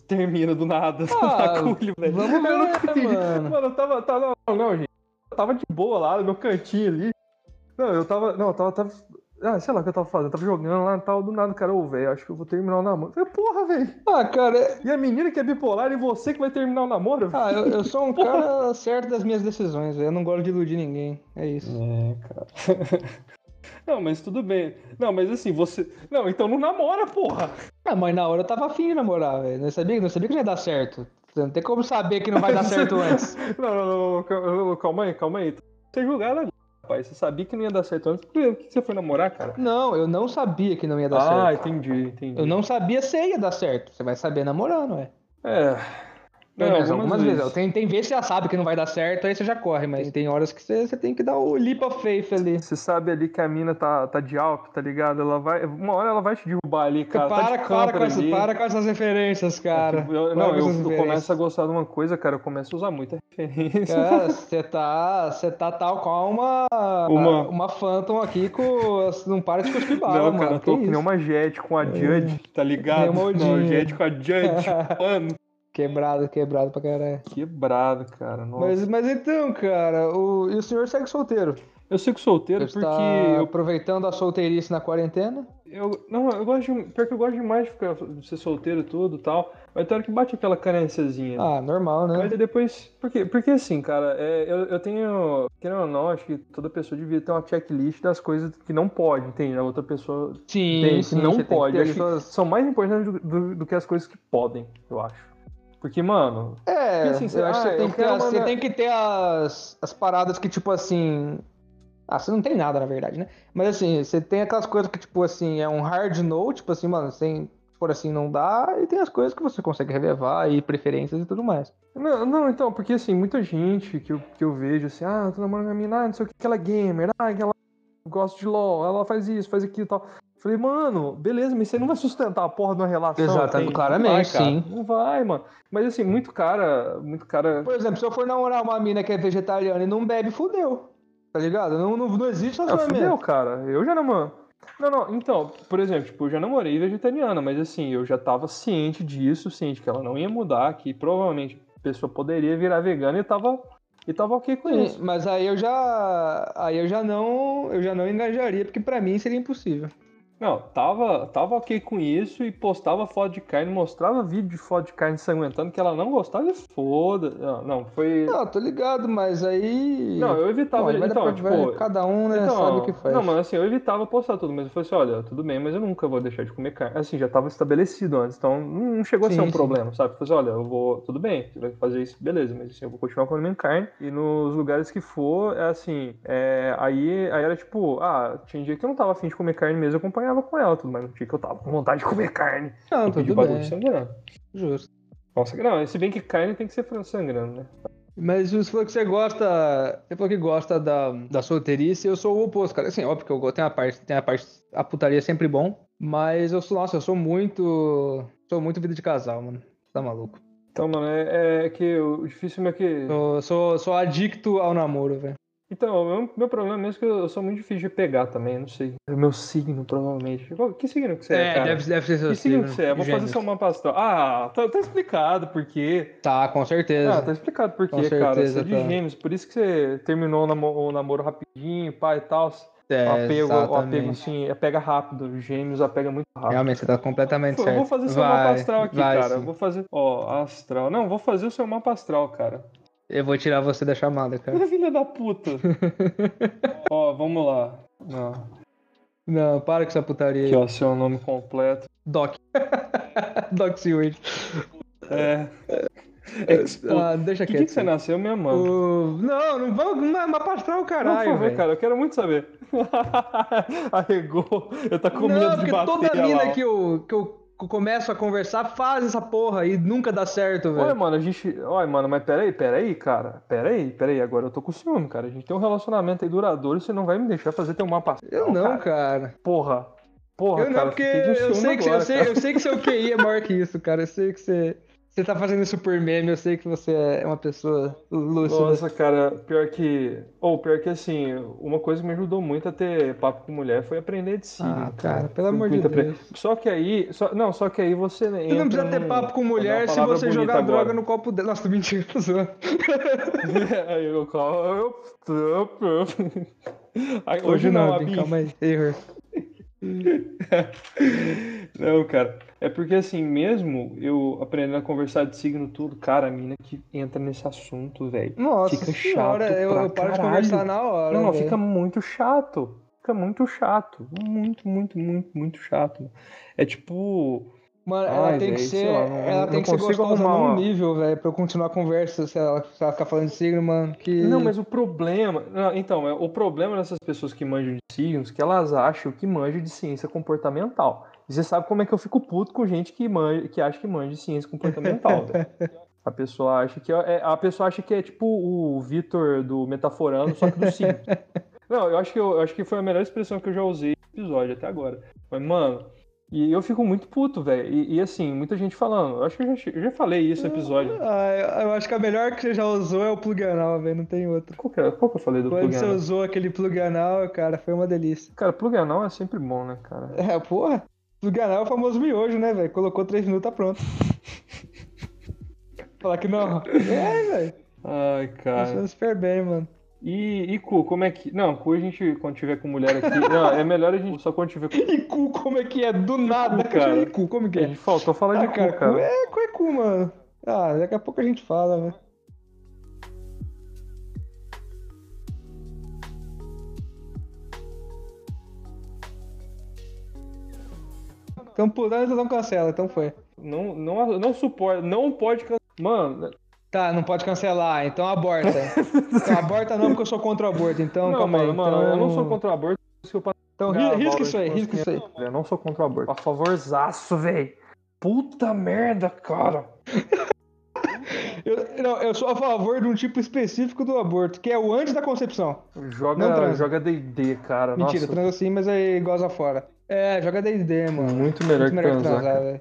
termina do nada, Ah, na culha, velho. vamos Eu ver, nunca entendi. mano. Mano, eu tava, tava, não, não, gente, eu tava de boa lá no meu cantinho ali. Não, eu tava, não, eu tava, tava, ah, sei lá o que eu tava fazendo, eu tava jogando lá e tal, do nada, cara, ô, velho, acho que eu vou terminar o namoro. Eu falei, porra, velho, Ah, cara, e a menina que é bipolar e você que vai terminar o namoro? ah, eu, eu sou um cara certo das minhas decisões, velho. Eu não gosto de iludir ninguém. É isso. É, cara. Não, mas tudo bem. Não, mas assim, você. Não, então não namora, porra. Ah, mas na hora eu tava afim de namorar, velho. Não sabia, não sabia que não ia dar certo. Não tem como saber que não vai dar certo antes. Não, não, não, não, calma- aí, calma aí. Você julgar ela, rapaz. Você sabia que não ia dar certo antes. Por que você foi namorar, cara? Não, eu não sabia que não ia dar Ah, certo. entendi, entendi. Eu não sabia se ia dar certo. Você vai saber namorando, ué. É. Não, menos algumas vezes. Tem, tem vezes que você já sabe que não vai dar certo, aí você já corre, mas tem horas que você, você tem que dar o leap of faith ali. Você sabe ali que a mina tá, tá de alto, tá ligado? Ela vai. Uma hora ela vai te derrubar ali, cara. para, tá para, com essa, para com essas referências, cara. Eu- Para não, eu, eu começo a gostar de uma coisa, cara. Eu começo a usar muita referência. Cara, você tá, você tá tal qual uma, Uma- uma Phantom aqui com. Não para de cuspir bala, Não, mano. cara, eu tô que nem uma Jet com a Judge, tá ligado? Não. Jet com a Judge, mano. Quebrado, quebrado pra caralho. Quebrado, cara. Nossa. Mas, mas então, cara, o, e o senhor segue solteiro? Eu sigo solteiro Você porque está eu, aproveitando a solteirice na quarentena? eu. Não, eu gosto de. Pior que eu gosto demais de, ficar, de ser solteiro e tudo e tal. Mas tem hora que bate aquela carênciazinha. Ah, normal, né? Mas depois. Porque, porque assim, cara, é, eu, eu tenho. Querendo ou não, acho que toda pessoa devia ter uma checklist das coisas que não pode, entende? A outra pessoa Sim, tem, sim, que não você tem que pode. Acho que são mais importantes do, do- do que as coisas que podem, eu acho. Porque, mano, É, Porque, assim, eu acho que ah, você tem que, ter, você tem que ter as, as paradas que, tipo assim. Ah, você não tem nada, na verdade, né? Mas assim, você tem aquelas coisas que, tipo assim, é um hard no, tipo assim, mano, sem. Por assim não dá, e tem as coisas que você consegue relevar e preferências e tudo mais. Não, não, então, porque assim, muita gente que eu, que eu vejo assim, ah, tô namorando a mina, ah, não sei o que, que ela é gamer, ah, que ela gosta de LOL, ela faz isso, faz aquilo e tal. Falei, mano, beleza, mas você não vai sustentar a porra de uma relação. Exato, entende? claramente, não vai, sim. Não vai, mano. Mas assim, muito cara, muito cara. Por exemplo, se eu for namorar uma mina que é vegetariana e não bebe, fudeu. Tá ligado? Não, não, não existe Ah, relacionamento. fudeu, cara. Eu já namoro. Não, não, então, por exemplo, tipo, eu já namorei vegetariana, mas assim, eu já tava ciente disso, ciente que ela não ia mudar, que provavelmente a pessoa poderia virar vegana e tava, e tava ok com Sim, isso. mas aí eu já. Aí eu já não. Eu já não engajaria, porque pra mim seria impossível. Não, tava, tava ok com isso e postava foto de carne, mostrava vídeo de foto de carne sanguentando que ela não gostava e foda. Não, não, foi. Não, tô ligado, mas aí. Não, eu evitava. Bom, então, tipo, cada um, né, então, sabe o que faz. Não, mas assim, eu evitava postar tudo, mas eu falei assim, olha, tudo bem, mas eu nunca vou deixar de comer carne. Assim, já tava estabelecido antes, então não chegou a ser um sim. problema, sabe? Eu falei assim, olha, eu vou, tudo bem, você vai fazer isso, beleza, mas assim, eu vou continuar comendo carne. E nos lugares que for, é assim, é, aí, aí era tipo, ah, tinha dia que eu não tava afim de comer carne mesmo, eu acompanhava com ela, tudo, mas não tinha que eu tava com vontade de comer carne. Não, eu tudo bem. sangrando. Justo. Nossa, não, se bem que carne tem que ser sangrando, né? Mas você falou que você gosta. Você falou que gosta da, da solteirice, eu sou o oposto, cara. Assim, óbvio que eu. Tem a parte, tem a parte. A putaria é sempre bom. Mas eu sou, nossa, eu sou muito. Sou muito vida de casal, mano. Tá maluco. Então, mano, é, é que o difícil é que. Sou, sou, sou adicto ao namoro, velho. Então, o meu, meu problema mesmo é que eu sou muito difícil de pegar também, não sei. É o meu signo, provavelmente. Qual- Que signo que você é, cara? deve, deve ser seu Que signo que você é? Vou fazer seu mapa astral. Ah, tá, tá explicado por quê. Tá, com certeza. Ah, tá explicado por quê, cara. Você certeza é de tá. gêmeos, por isso que você terminou o namo- o namoro rapidinho, pai e tal. É, o apego, o apego, exatamente. assim, é pega rápido. Gêmeos apega muito rápido. Realmente, você tá completamente Pô, certo. eu vou fazer seu vai, mapa astral aqui, vai, cara. Sim. vou fazer. Ó, astral. Não, vou fazer o seu mapa astral, cara. Eu vou tirar você da chamada, cara. Filha da puta. ó, vamos lá. Não. Não, para com essa putaria Aqui, ó, seu nome completo. Doc. Doc Seward. É. Expo. Ah, deixa Que quieto. dia que você nasceu mano? O- Não, não vamos. Não, mas pra astral, Não, por caralho. favor, cara, eu quero muito saber. Arregou. Eu tá com Não, medo de porque bater toda lá, mina ó. que eu, que eu começo a conversar faz essa porra e nunca dá certo, Olha, velho. mano, a gente. Olha, mano, mas peraí, peraí, cara. Peraí, peraí. Agora eu tô com ciúme, cara. A gente tem um relacionamento aí duradouro e você não vai me deixar fazer teu mapa Eu não, cara. cara. Porra. Porra, Eu não, cara. porque eu sei, que, agora, eu, sei, eu sei que seu QI é maior que isso, cara. Eu sei que você, você tá fazendo isso por meme, eu sei que você é uma pessoa lúcida. Nossa, cara, pior que. Ou pior que assim, uma coisa que me ajudou muito a ter papo com mulher foi aprender de signo. Ah, cara, pelo Foi amor de Deus. Só que aí. Só, não, só que aí você. Você não precisa ter papo com mulher se você jogar droga no copo dela. Nossa, tô mentindo, tô zoando. Aí eu. Aí, Hoje não, Abi. Abi, calma aí. Error. Não, cara. É porque assim, mesmo eu aprendendo a conversar de signo tudo, cara, a mina que entra nesse assunto, velho. Nossa Fica senhora, chato eu, eu paro de conversar na hora. Não, velho. fica muito chato. Fica muito chato. Muito, muito, muito, muito chato. É tipo. Mano, ela Ai, tem que velho, ser. lá, não- ela tem que ser gostosa arrumar num nível, velho, pra eu continuar a conversa se ela, se ela ficar falando de signo, mano. Que... Não, mas o problema. não, então, é- o problema dessas pessoas que manjam de signos é que elas acham que manjam de ciência comportamental. E você sabe como é que eu fico puto com gente que, manja, que acha que manja de ciência comportamental, velho. A pessoa acha que é, a pessoa acha que é tipo o Vitor do Metaforando, só que do signo. Não, eu acho que eu, eu acho que foi a melhor expressão que eu já usei no episódio até agora. Mas, mano, e eu fico muito puto, velho. E, e, assim, muita gente falando. Eu acho que eu já, eu já falei isso no episódio. Ah, eu- acho que a melhor que você já usou é o plug anal, velho, não tem outro. Qual que, é- qual que eu falei do Quando plug você anal? usou aquele plug anal, cara, foi uma delícia. Cara, plug anal é sempre bom, né, cara? É, porra. Plug anal é o famoso miojo, né, velho? Colocou três minutos, tá pronto. Falar que não. É, velho. Ai, cara. Funciona super bem, mano. E, e cu, como é que. Não, cu a gente, quando tiver com mulher aqui. Não, é melhor a gente só quando tiver com. E cu, como é que é? Do nada, cu, cara? E cu, como que A é? gente faltou falar de Ah, cu, cara, cara. cu é, cu é cu, mano. Ah, daqui a pouco a gente fala, velho. Então pulando, não cancela, então foi. Não, não, não suporta. Não pode. can- Mano, Tá, não pode cancelar, então aborta. então aborta não, porque eu sou contra o aborto, então não, calma mano, aí. mano, então... eu não sou contra o aborto. que eu passo Então risca isso aí, de risca isso aí. Eu não sou contra o aborto. A favorzaço, véi. Puta merda, cara. Eu, não, eu sou a favor de um tipo específico do aborto, que é o antes da concepção. Não Joga, transa. joga DD, cara. Mentira, Nossa, transa sim, mas aí goza fora. É, joga D&D, mano. muito melhor muito que melhor que transar. transar, velho.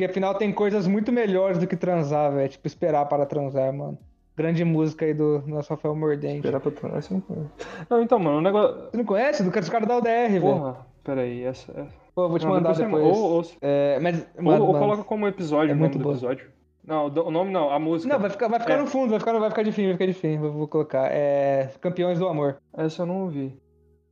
Porque afinal tem coisas muito melhores do que transar, velho. Tipo, esperar para transar, mano. Grande música aí do nosso Rafael Mordente. Esperar pra transar, você não conhece. Não, então, mano, o negócio. Você não conhece? Do cara, dos caras da UDR, velho. Porra, peraí, essa. essa... Pô, vou te Não, mandar depois. Ou, ou, É, mas, ou- mano, ou coloca como episódio É o nome muito do boa. episódio. Não, o o nome não, a música. Não, vai ficar, vai ficar É. no fundo, vai ficar, vai ficar de fim, vai ficar de fim. Vou, vou colocar. É. Campeões do amor. Essa eu não ouvi.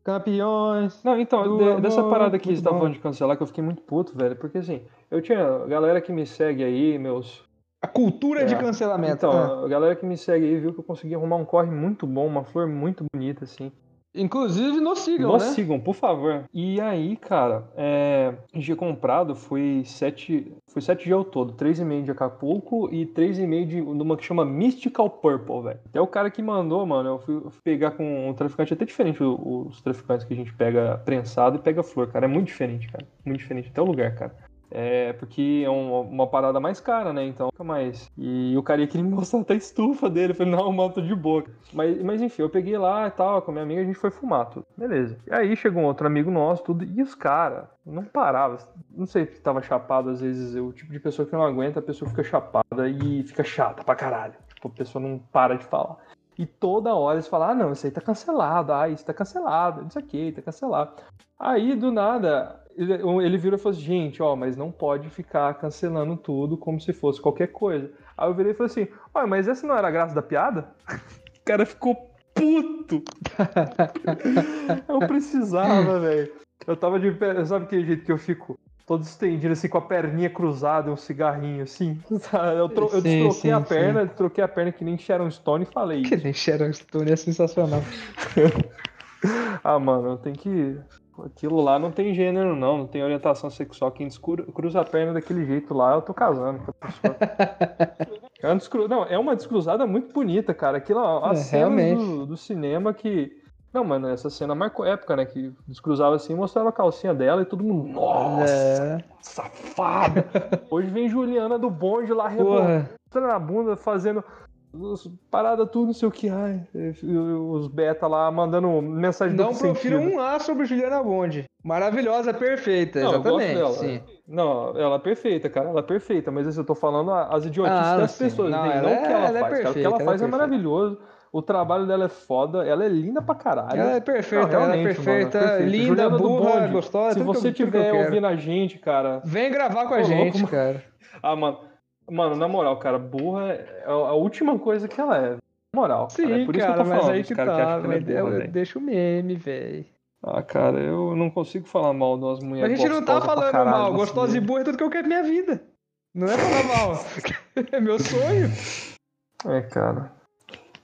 Campeões. Não, então, de- dessa parada que tá bom. falando de cancelar, que eu fiquei muito puto, velho. Porque assim, eu tinha galera que me segue aí, meus. A cultura de É. cancelamento. Então, Ah. a galera que me segue aí viu que eu consegui arrumar um corre muito bom, uma flor muito bonita, assim. Inclusive, nos sigam, Nos né? sigam, por favor. E aí, cara, é, dia comprado foi sete, foi sete dias ao todo. Três e meio de Acapulco e três e meio de numa que chama Mystical Purple, velho. Até o cara que mandou, mano, eu fui pegar com um traficante, até diferente os traficantes que a gente pega prensado e pega flor, cara. É muito diferente, cara. Muito diferente. Até o lugar, cara. É porque é um- uma parada mais cara, né? Então fica mais. E o cara queria me mostrar até a estufa dele. Eu falei, não, mano, de boa. Mas, mas enfim, eu peguei lá e tal, com a minha amiga, a gente foi fumar tudo. Beleza. E aí chegou um outro amigo nosso, tudo. E os caras não paravam. Não sei se tava chapado, às vezes, o tipo de pessoa que não aguenta, a pessoa fica chapada e fica chata pra caralho. Tipo, a pessoa não para de falar. E toda hora eles falam, ah, não, isso aí tá cancelado, ah, isso tá cancelado, isso aqui tá cancelado. Aí, do nada, ele, ele virou e falou assim, gente, ó, mas não pode ficar cancelando tudo como se fosse qualquer coisa. Aí eu virei e falei assim, olha, mas essa não era a graça da piada? O cara ficou puto. eu precisava, velho. Eu tava de pé, sabe aquele jeito que eu fico? Todo estendido, assim, com a perninha cruzada e um cigarrinho, assim. Eu, tro- eu Sim, destroquei sim, a sim. perna, troquei a perna que nem Sharon Stone e falei Que nem Sharon Stone é sensacional. Ah, mano, tem que. Aquilo lá não tem gênero, não. Não tem orientação sexual. Quem cruza a perna daquele jeito lá, eu tô casando com a pessoa. É uma, descru... Não, é uma descruzada muito bonita, cara. Aquilo, as É, realmente. do, do cinema que. Não, mano, essa cena marcou época, né? Que descruzava assim, mostrava a calcinha dela e todo mundo. Nossa, É. safada! Hoje vem Juliana do bonde lá rebolando na bunda, fazendo os- parada tudo, não sei o que. Ai, os beta lá mandando mensagem Não sentido. um A sobre Juliana Bond. Maravilhosa, perfeita. Não, eu gosto exatamente. dela. Sim. Não, ela é perfeita, cara. Ela é perfeita, mas assim, eu tô falando as idiotices Ah, das sim. pessoas, Não, não, ela não o que é- ela, ela é faz, cara. O que perfeita, ela ela é faz é, perfeita. maravilhoso. O trabalho dela é foda, ela é linda pra caralho. Ela é perfeita, Não, ela é realmente, mano, perfeita, perfeita. linda, Juliana burra, gostosa. Se que você que tiver quero. ouvindo a gente, cara. Vem gravar com a gente, louco, cara. Ah, mano. Mano, na moral, cara, burra é a última coisa que ela é. Na moral. Sim, cara, é por isso cara, que eu tô mas falando. aí que caras que tá. que ela é burra, eu- deixa o meme, velho. Ah, cara, eu não consigo falar mal de umas Mas mulheres a gente não tá falando caralho mal. Gostosa e burra é tudo que eu quero na minha vida. Não é falar mal. é meu sonho. É, cara.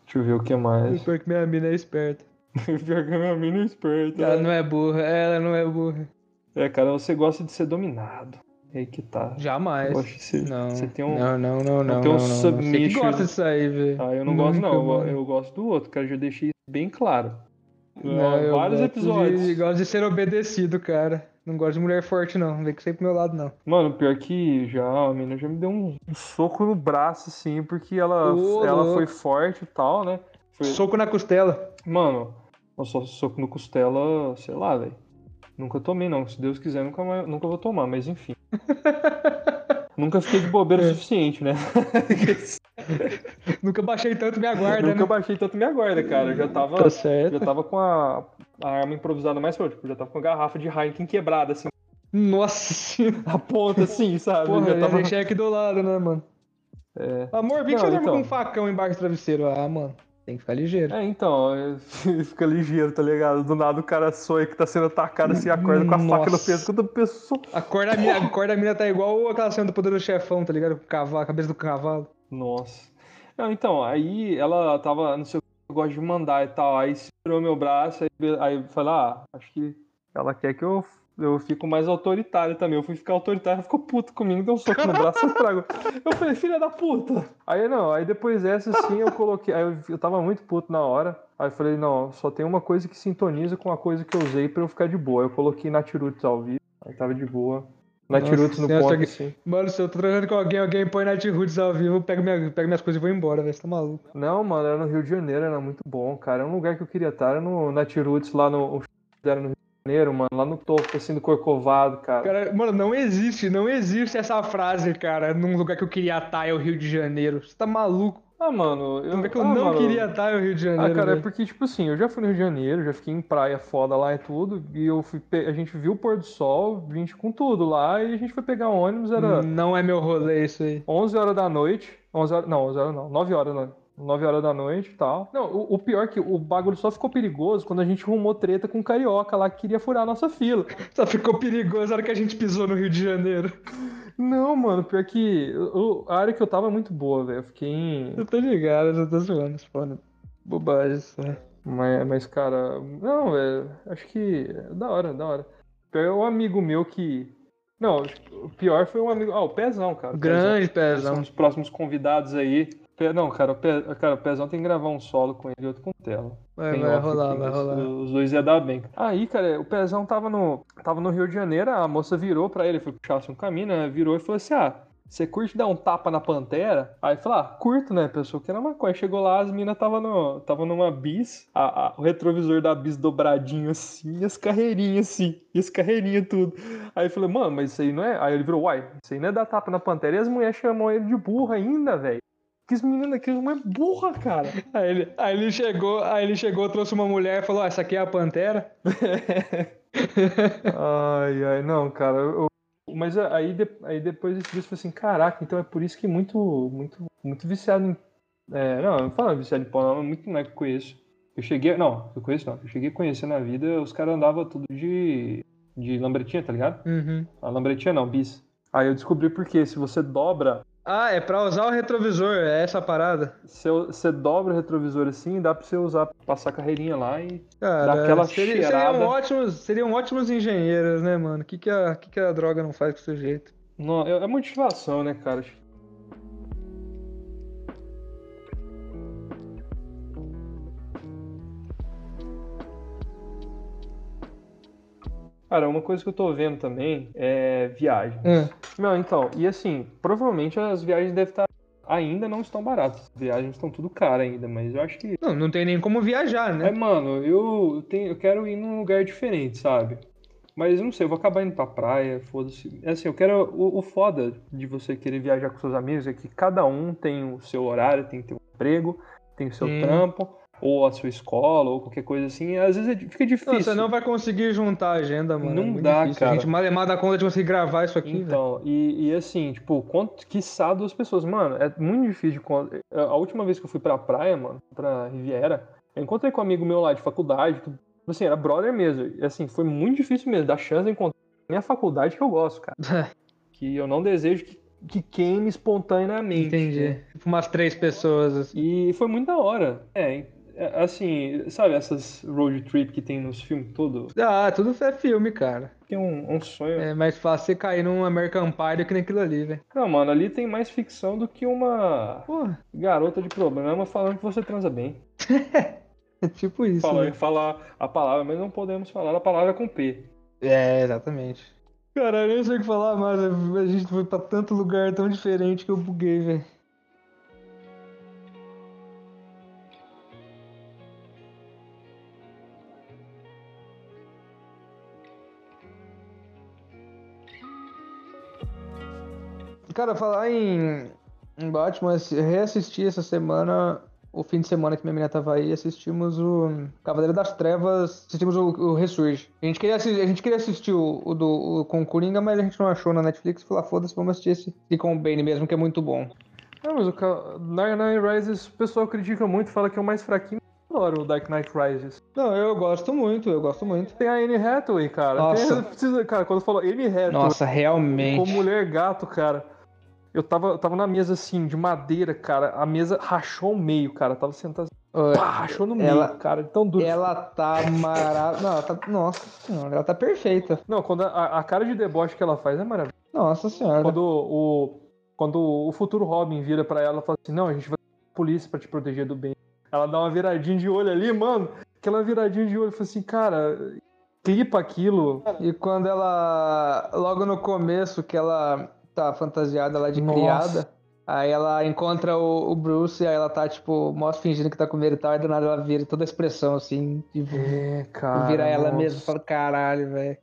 Deixa eu ver o que mais. Espero que minha mina é esperta. Pior que a minha mina é esperta. Ela não é burra, ela não é burra. É, cara, você gosta de ser dominado. É aí que tá. Jamais. Eu acho que você, Não, você tem um. não, não, não, não. tem um não, não, não. Você submission. gosta disso aí, velho. Ah, eu não gosto, não. Eu, mano. eu gosto do outro, cara. Já deixei isso bem claro. Não, eu Vários episódios. De, gosto de ser obedecido, cara. Não gosto de mulher forte, não. Não vem que sempre pro meu lado, não. Mano, pior que já, a menina já me deu um, um soco no braço, assim, porque ela, Ô, ela louco. foi forte e tal, né? Foi- Soco na costela. Mano, eu só soco no costela, sei lá, velho. Nunca tomei, não. Se Deus quiser, nunca, mais- nunca vou tomar, mas enfim. nunca fiquei de bobeira o suficiente, né? Nunca baixei tanto minha guarda, nunca né? baixei tanto minha guarda, cara. Eu já tava, Tá certo. já tava com a, a arma improvisada mais forte. Tipo, já tava com a garrafa de Heineken quebrada, assim, Nossa na ponta, assim, sabe? Porra, já tava... deixei aqui do lado, né, mano? É. Amor, vi que você dorme então. com um facão embaixo do travesseiro. Ah, mano. Tem que ficar ligeiro. É, então, fica ligeiro, tá ligado? Do nada o cara sonha que tá sendo atacado assim, acorda com a faca no Nossa. peso. Quando a pessoa. A cor da mina, a cor da mina tá igual aquela cena do poder do chefão, tá ligado? Com o cavalo, a cabeça do cavalo. Nossa. Não, então, aí ela tava, não sei o que, eu gosto de mandar e tal. Aí segurou meu braço, aí, aí falei, ah, acho que ela quer que eu, eu fico mais autoritário também. Eu fui ficar autoritário, ficou puto comigo, deu um soco no braço e estragou. Eu falei, filha da puta. Aí não, aí depois dessa sim eu coloquei. Aí eu, eu tava muito puto na hora. Aí eu falei, não, só tem uma coisa que sintoniza com a coisa que eu usei pra eu ficar de boa. Eu coloquei Natiruts ao vivo, aí tava de boa. Natiruts no ponto, que- assim. Mano, se eu tô trocando com alguém, alguém põe Roots ao vivo, eu pego, minha, pego minhas coisas e vou embora, velho. Você tá maluco. Não, mano, era no Rio de Janeiro, era muito bom, cara. É um lugar que eu queria estar, era no Natiruts, lá no. Era no Rio Janeiro, mano, lá no topo, assim, do Corcovado, cara. Cara, mano, não existe, não existe essa frase, cara, num lugar que eu queria estar é o Rio de Janeiro. Você tá maluco? Ah, mano, eu. Lugar que eu ah, não mano, queria estar é o Rio de Janeiro. Ah, cara, é velho. porque, tipo assim, eu já fui no Rio de Janeiro, já fiquei em praia foda lá e tudo, e eu fui a gente viu o pôr do sol, gente com tudo lá, e a gente foi pegar um ônibus, era Não é meu rolê isso aí. 11 horas da noite, 11 horas, não, 11 horas não, 9 horas, não. 9 horas da noite e tal. Não, o, o pior é que o bagulho só ficou perigoso quando a gente arrumou treta com o carioca lá que queria furar a nossa fila. Só ficou perigoso na hora que a gente pisou no Rio de Janeiro. Não, mano, pior que o- a área que eu tava é muito boa, velho. Eu fiquei em. Eu tô ligado, eu tô zoando, foda. Bobagem, isso, né? Mas, mas, cara, não, velho. Acho que. é Da hora, da hora. Pior é um amigo meu que. Não, o pior foi um amigo. Ah, o Pezão, cara. Grande Pezão. pezão. São os próximos convidados aí. Não, cara, o, Pe... cara, o Pezão tem que gravar um solo com ele e outro com tela. Vai, Tem vai off rolar, vai rolar. Os dois ia dar bem. Aí, cara, o Pezão tava no, tava no Rio de Janeiro, a moça virou pra ele, foi puxar assim um caminho, né? Virou e falou assim: ah. Você curte dar um tapa na pantera? Aí falou, ah, curto, né? Pensou que era maconha. Chegou lá, as minas tava, no, tava numa bis, a- a- o retrovisor da bis dobradinho assim, e as carreirinhas assim, e as carreirinhas tudo. Aí eu falei, mano, mas isso aí não é. Aí ele virou, uai, isso aí não é dar tapa na pantera. E as mulheres chamam ele de burra ainda, velho. Que as meninas aqui não é burra, cara. Aí ele, aí ele chegou, aí ele chegou, trouxe uma mulher e falou: ah, essa aqui é a Pantera. Ai, ai, não, cara, eu- mas aí, de- aí depois desse vídeo eu falei assim, caraca, então é por isso que muito, muito, muito viciado em. É, não, não falo viciado em pau, não, é muito é que eu conheço. Eu cheguei. Não, eu conheço não. Eu cheguei a conhecer na vida, os caras andavam tudo de. de lambretinha, tá ligado? Uhum. A lambretinha não, bis. Aí eu descobri porque se você dobra, Ah, é pra usar o retrovisor, é essa a parada. você dobra o retrovisor assim, dá pra você usar, passar carreirinha lá e. Cara, Dá aquela seria- cheirada. seriam, ótimos, seriam ótimos engenheiros, né, mano? O que, que, a, que, que a droga não faz com o sujeito? Não, é, é motivação, né, cara? Cara, uma coisa que eu tô vendo também é viagens. Hum. Não, então, e assim, provavelmente as viagens devem estar. Ainda não estão baratas. As viagens estão tudo caras ainda, mas eu acho que. Não, não tem nem como viajar, É, né? mano, eu, tenho, eu quero ir num lugar diferente, sabe? Mas eu não sei, eu vou acabar indo pra praia, foda-se. É Assim, eu quero. O, o foda de você querer viajar com seus amigos é que cada um tem o seu horário, tem ter um emprego, tem o seu Sim. trampo, ou a sua escola, ou qualquer coisa assim. Às vezes é fica difícil. Não, você não vai conseguir juntar a agenda, mano. Não é dá, difícil. cara. A gente malemar dá conta de conseguir gravar isso aqui. Então, e, e assim, tipo, quanto que duas pessoas, mano, é muito difícil de A última vez que eu fui pra praia, mano, pra Riviera, eu encontrei com um amigo meu lá de faculdade, que, assim, era brother mesmo. E assim, foi muito difícil mesmo, dar chance de encontrar minha faculdade que eu gosto, cara. que eu não desejo que, que queime espontaneamente. Entendi. né? Tipo umas três pessoas, assim. E foi muito da hora. É, é, assim, sabe essas road trip que tem nos filmes tudo? Ah, tudo é filme, cara. Tem um, um sonho. É mais fácil você cair num American Pie do que naquilo ali, velho. Não, mano, ali tem mais ficção do que uma Porra, garota de problema falando que você transa bem. é tipo isso. Falar, né? falar a palavra, mas não podemos falar a palavra com P. É, exatamente. Cara, eu nem sei o que falar mais. A gente foi pra tanto lugar tão diferente que eu buguei, velho. Cara, falar em, em Batman, assi- reassisti essa semana, o fim de semana que minha menina tava aí, assistimos o Cavaleiro das Trevas, assistimos o, o Ressurge. A gente queria, assi- a gente queria assistir o, o do o, com o Coringa, mas a gente não achou na Netflix. Falou, ah, foda-se, vamos assistir esse e com o Bane mesmo, que é muito bom. Não, mas o Dark Knight Rises, o pessoal critica muito, fala que é o mais fraquinho. Eu adoro o Dark Knight Rises. Não, eu gosto muito, eu gosto muito. Tem a Anne Hathaway, cara. Nossa. Tem- precisa, cara, quando falou Anne Hathaway Nossa, realmente. com mulher gato, cara. Eu tava, eu tava na mesa assim, de madeira, cara. A mesa rachou ao meio, cara. Eu tava sentado assim, Ó, pá, rachou no meio, Ela- cara. Tão duro. Ela tá maravilhosa. Tá... Nossa senhora, ela tá perfeita. Não, quando a, a cara de deboche que ela faz é maravilhosa. Nossa senhora. Quando o, quando o futuro Robin vira pra ela e fala assim: Não, a gente vai ter polícia pra te proteger do bem. Ela dá uma viradinha de olho ali, mano. Aquela viradinha de olho, fala assim: Cara, clipa aquilo. E quando ela. Logo no começo, que ela tá fantasiada lá de Nossa. criada. Aí ela encontra o, o Bruce e aí ela tá, tipo, mostra fingindo que tá com medo e tal. E do nada ela vira toda a expressão assim. Tipo, É, cara. vira ela nossa. mesma. Fala, caralho, velho.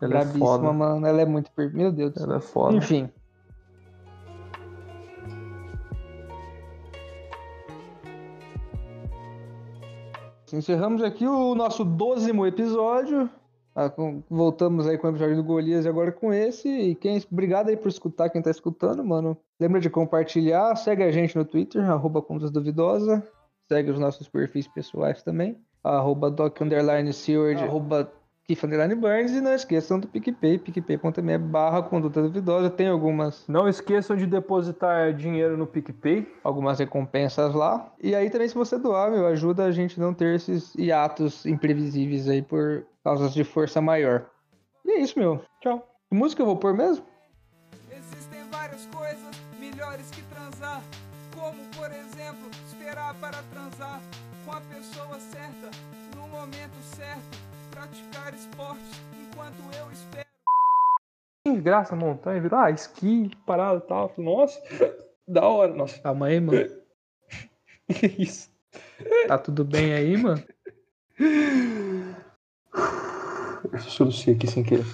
Ela é Brabíssima, foda. mano. Ela é muito. per- Meu Deus do céu. Ela é foda. Enfim. Encerramos aqui o nosso 12 episódio. Ah, voltamos aí com o episódio do Golias e agora com esse. E quem, obrigado aí por escutar, quem tá escutando, mano. Lembra de compartilhar, segue a gente no Twitter, arroba Contas Duvidosa. Segue os nossos perfis pessoais também. Arroba Doc Underline Seward, arroba Underline Burns. E não esqueçam do PicPay, picpay.me barra Conduta Duvidosa. Tem algumas Não esqueçam de depositar dinheiro no PicPay. algumas recompensas lá. E aí também se você doar, meu, ajuda a gente não ter esses hiatos imprevisíveis aí por causas de força maior. E é isso, meu. Tchau. Que música eu vou pôr mesmo? Existem várias coisas melhores que transar, como por exemplo, esperar para transar com a pessoa certa, no momento certo, praticar esportes enquanto eu espero. Graça, montanha, virou, ah, esqui, parada e tal. Nossa, da hora. Nossa, Calma aí, mano. que isso? Tá tudo bem aí, mano? Eu soluci aqui sem querer.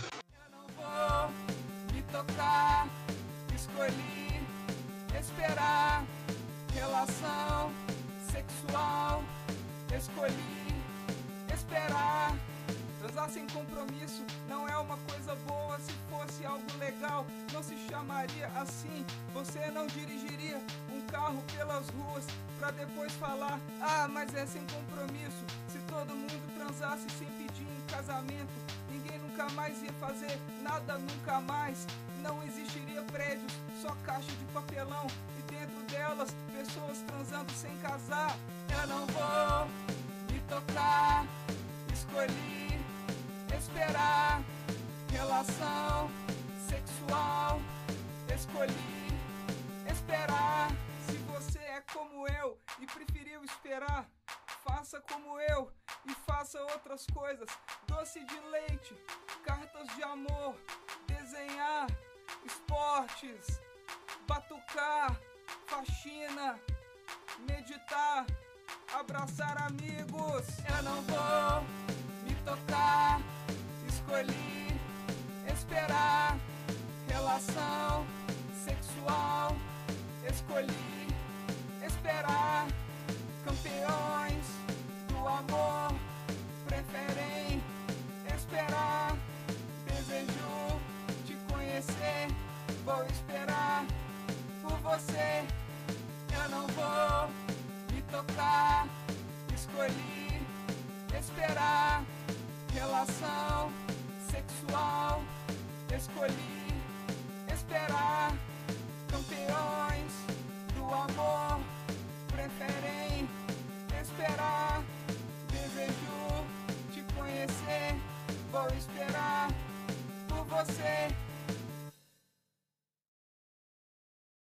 Sem compromisso não é uma coisa boa. Se fosse algo legal, não se chamaria assim. Você não dirigiria um carro pelas ruas pra depois falar: Ah, mas é sem compromisso. Se todo mundo transasse sem pedir um casamento, ninguém nunca mais ia fazer nada nunca mais. Não existiria prédios, só caixa de papelão e dentro delas pessoas transando sem casar. Eu não vou me tocar, escolhi esperar. Relação sexual escolhi esperar. Se você é como eu e preferiu esperar faça como eu e faça outras coisas. Doce de leite, cartas de amor, desenhar, esportes, batucar, faxina, meditar, abraçar amigos. Eu não vou tocar, escolhi esperar, relação sexual, escolhi esperar, campeões do amor preferem esperar, desejo te conhecer, vou esperar por você. Eu não vou me tocar, escolhi esperar, relação sexual, escolhi esperar, campeões do amor. Preferem esperar, desejo te conhecer, vou esperar por você.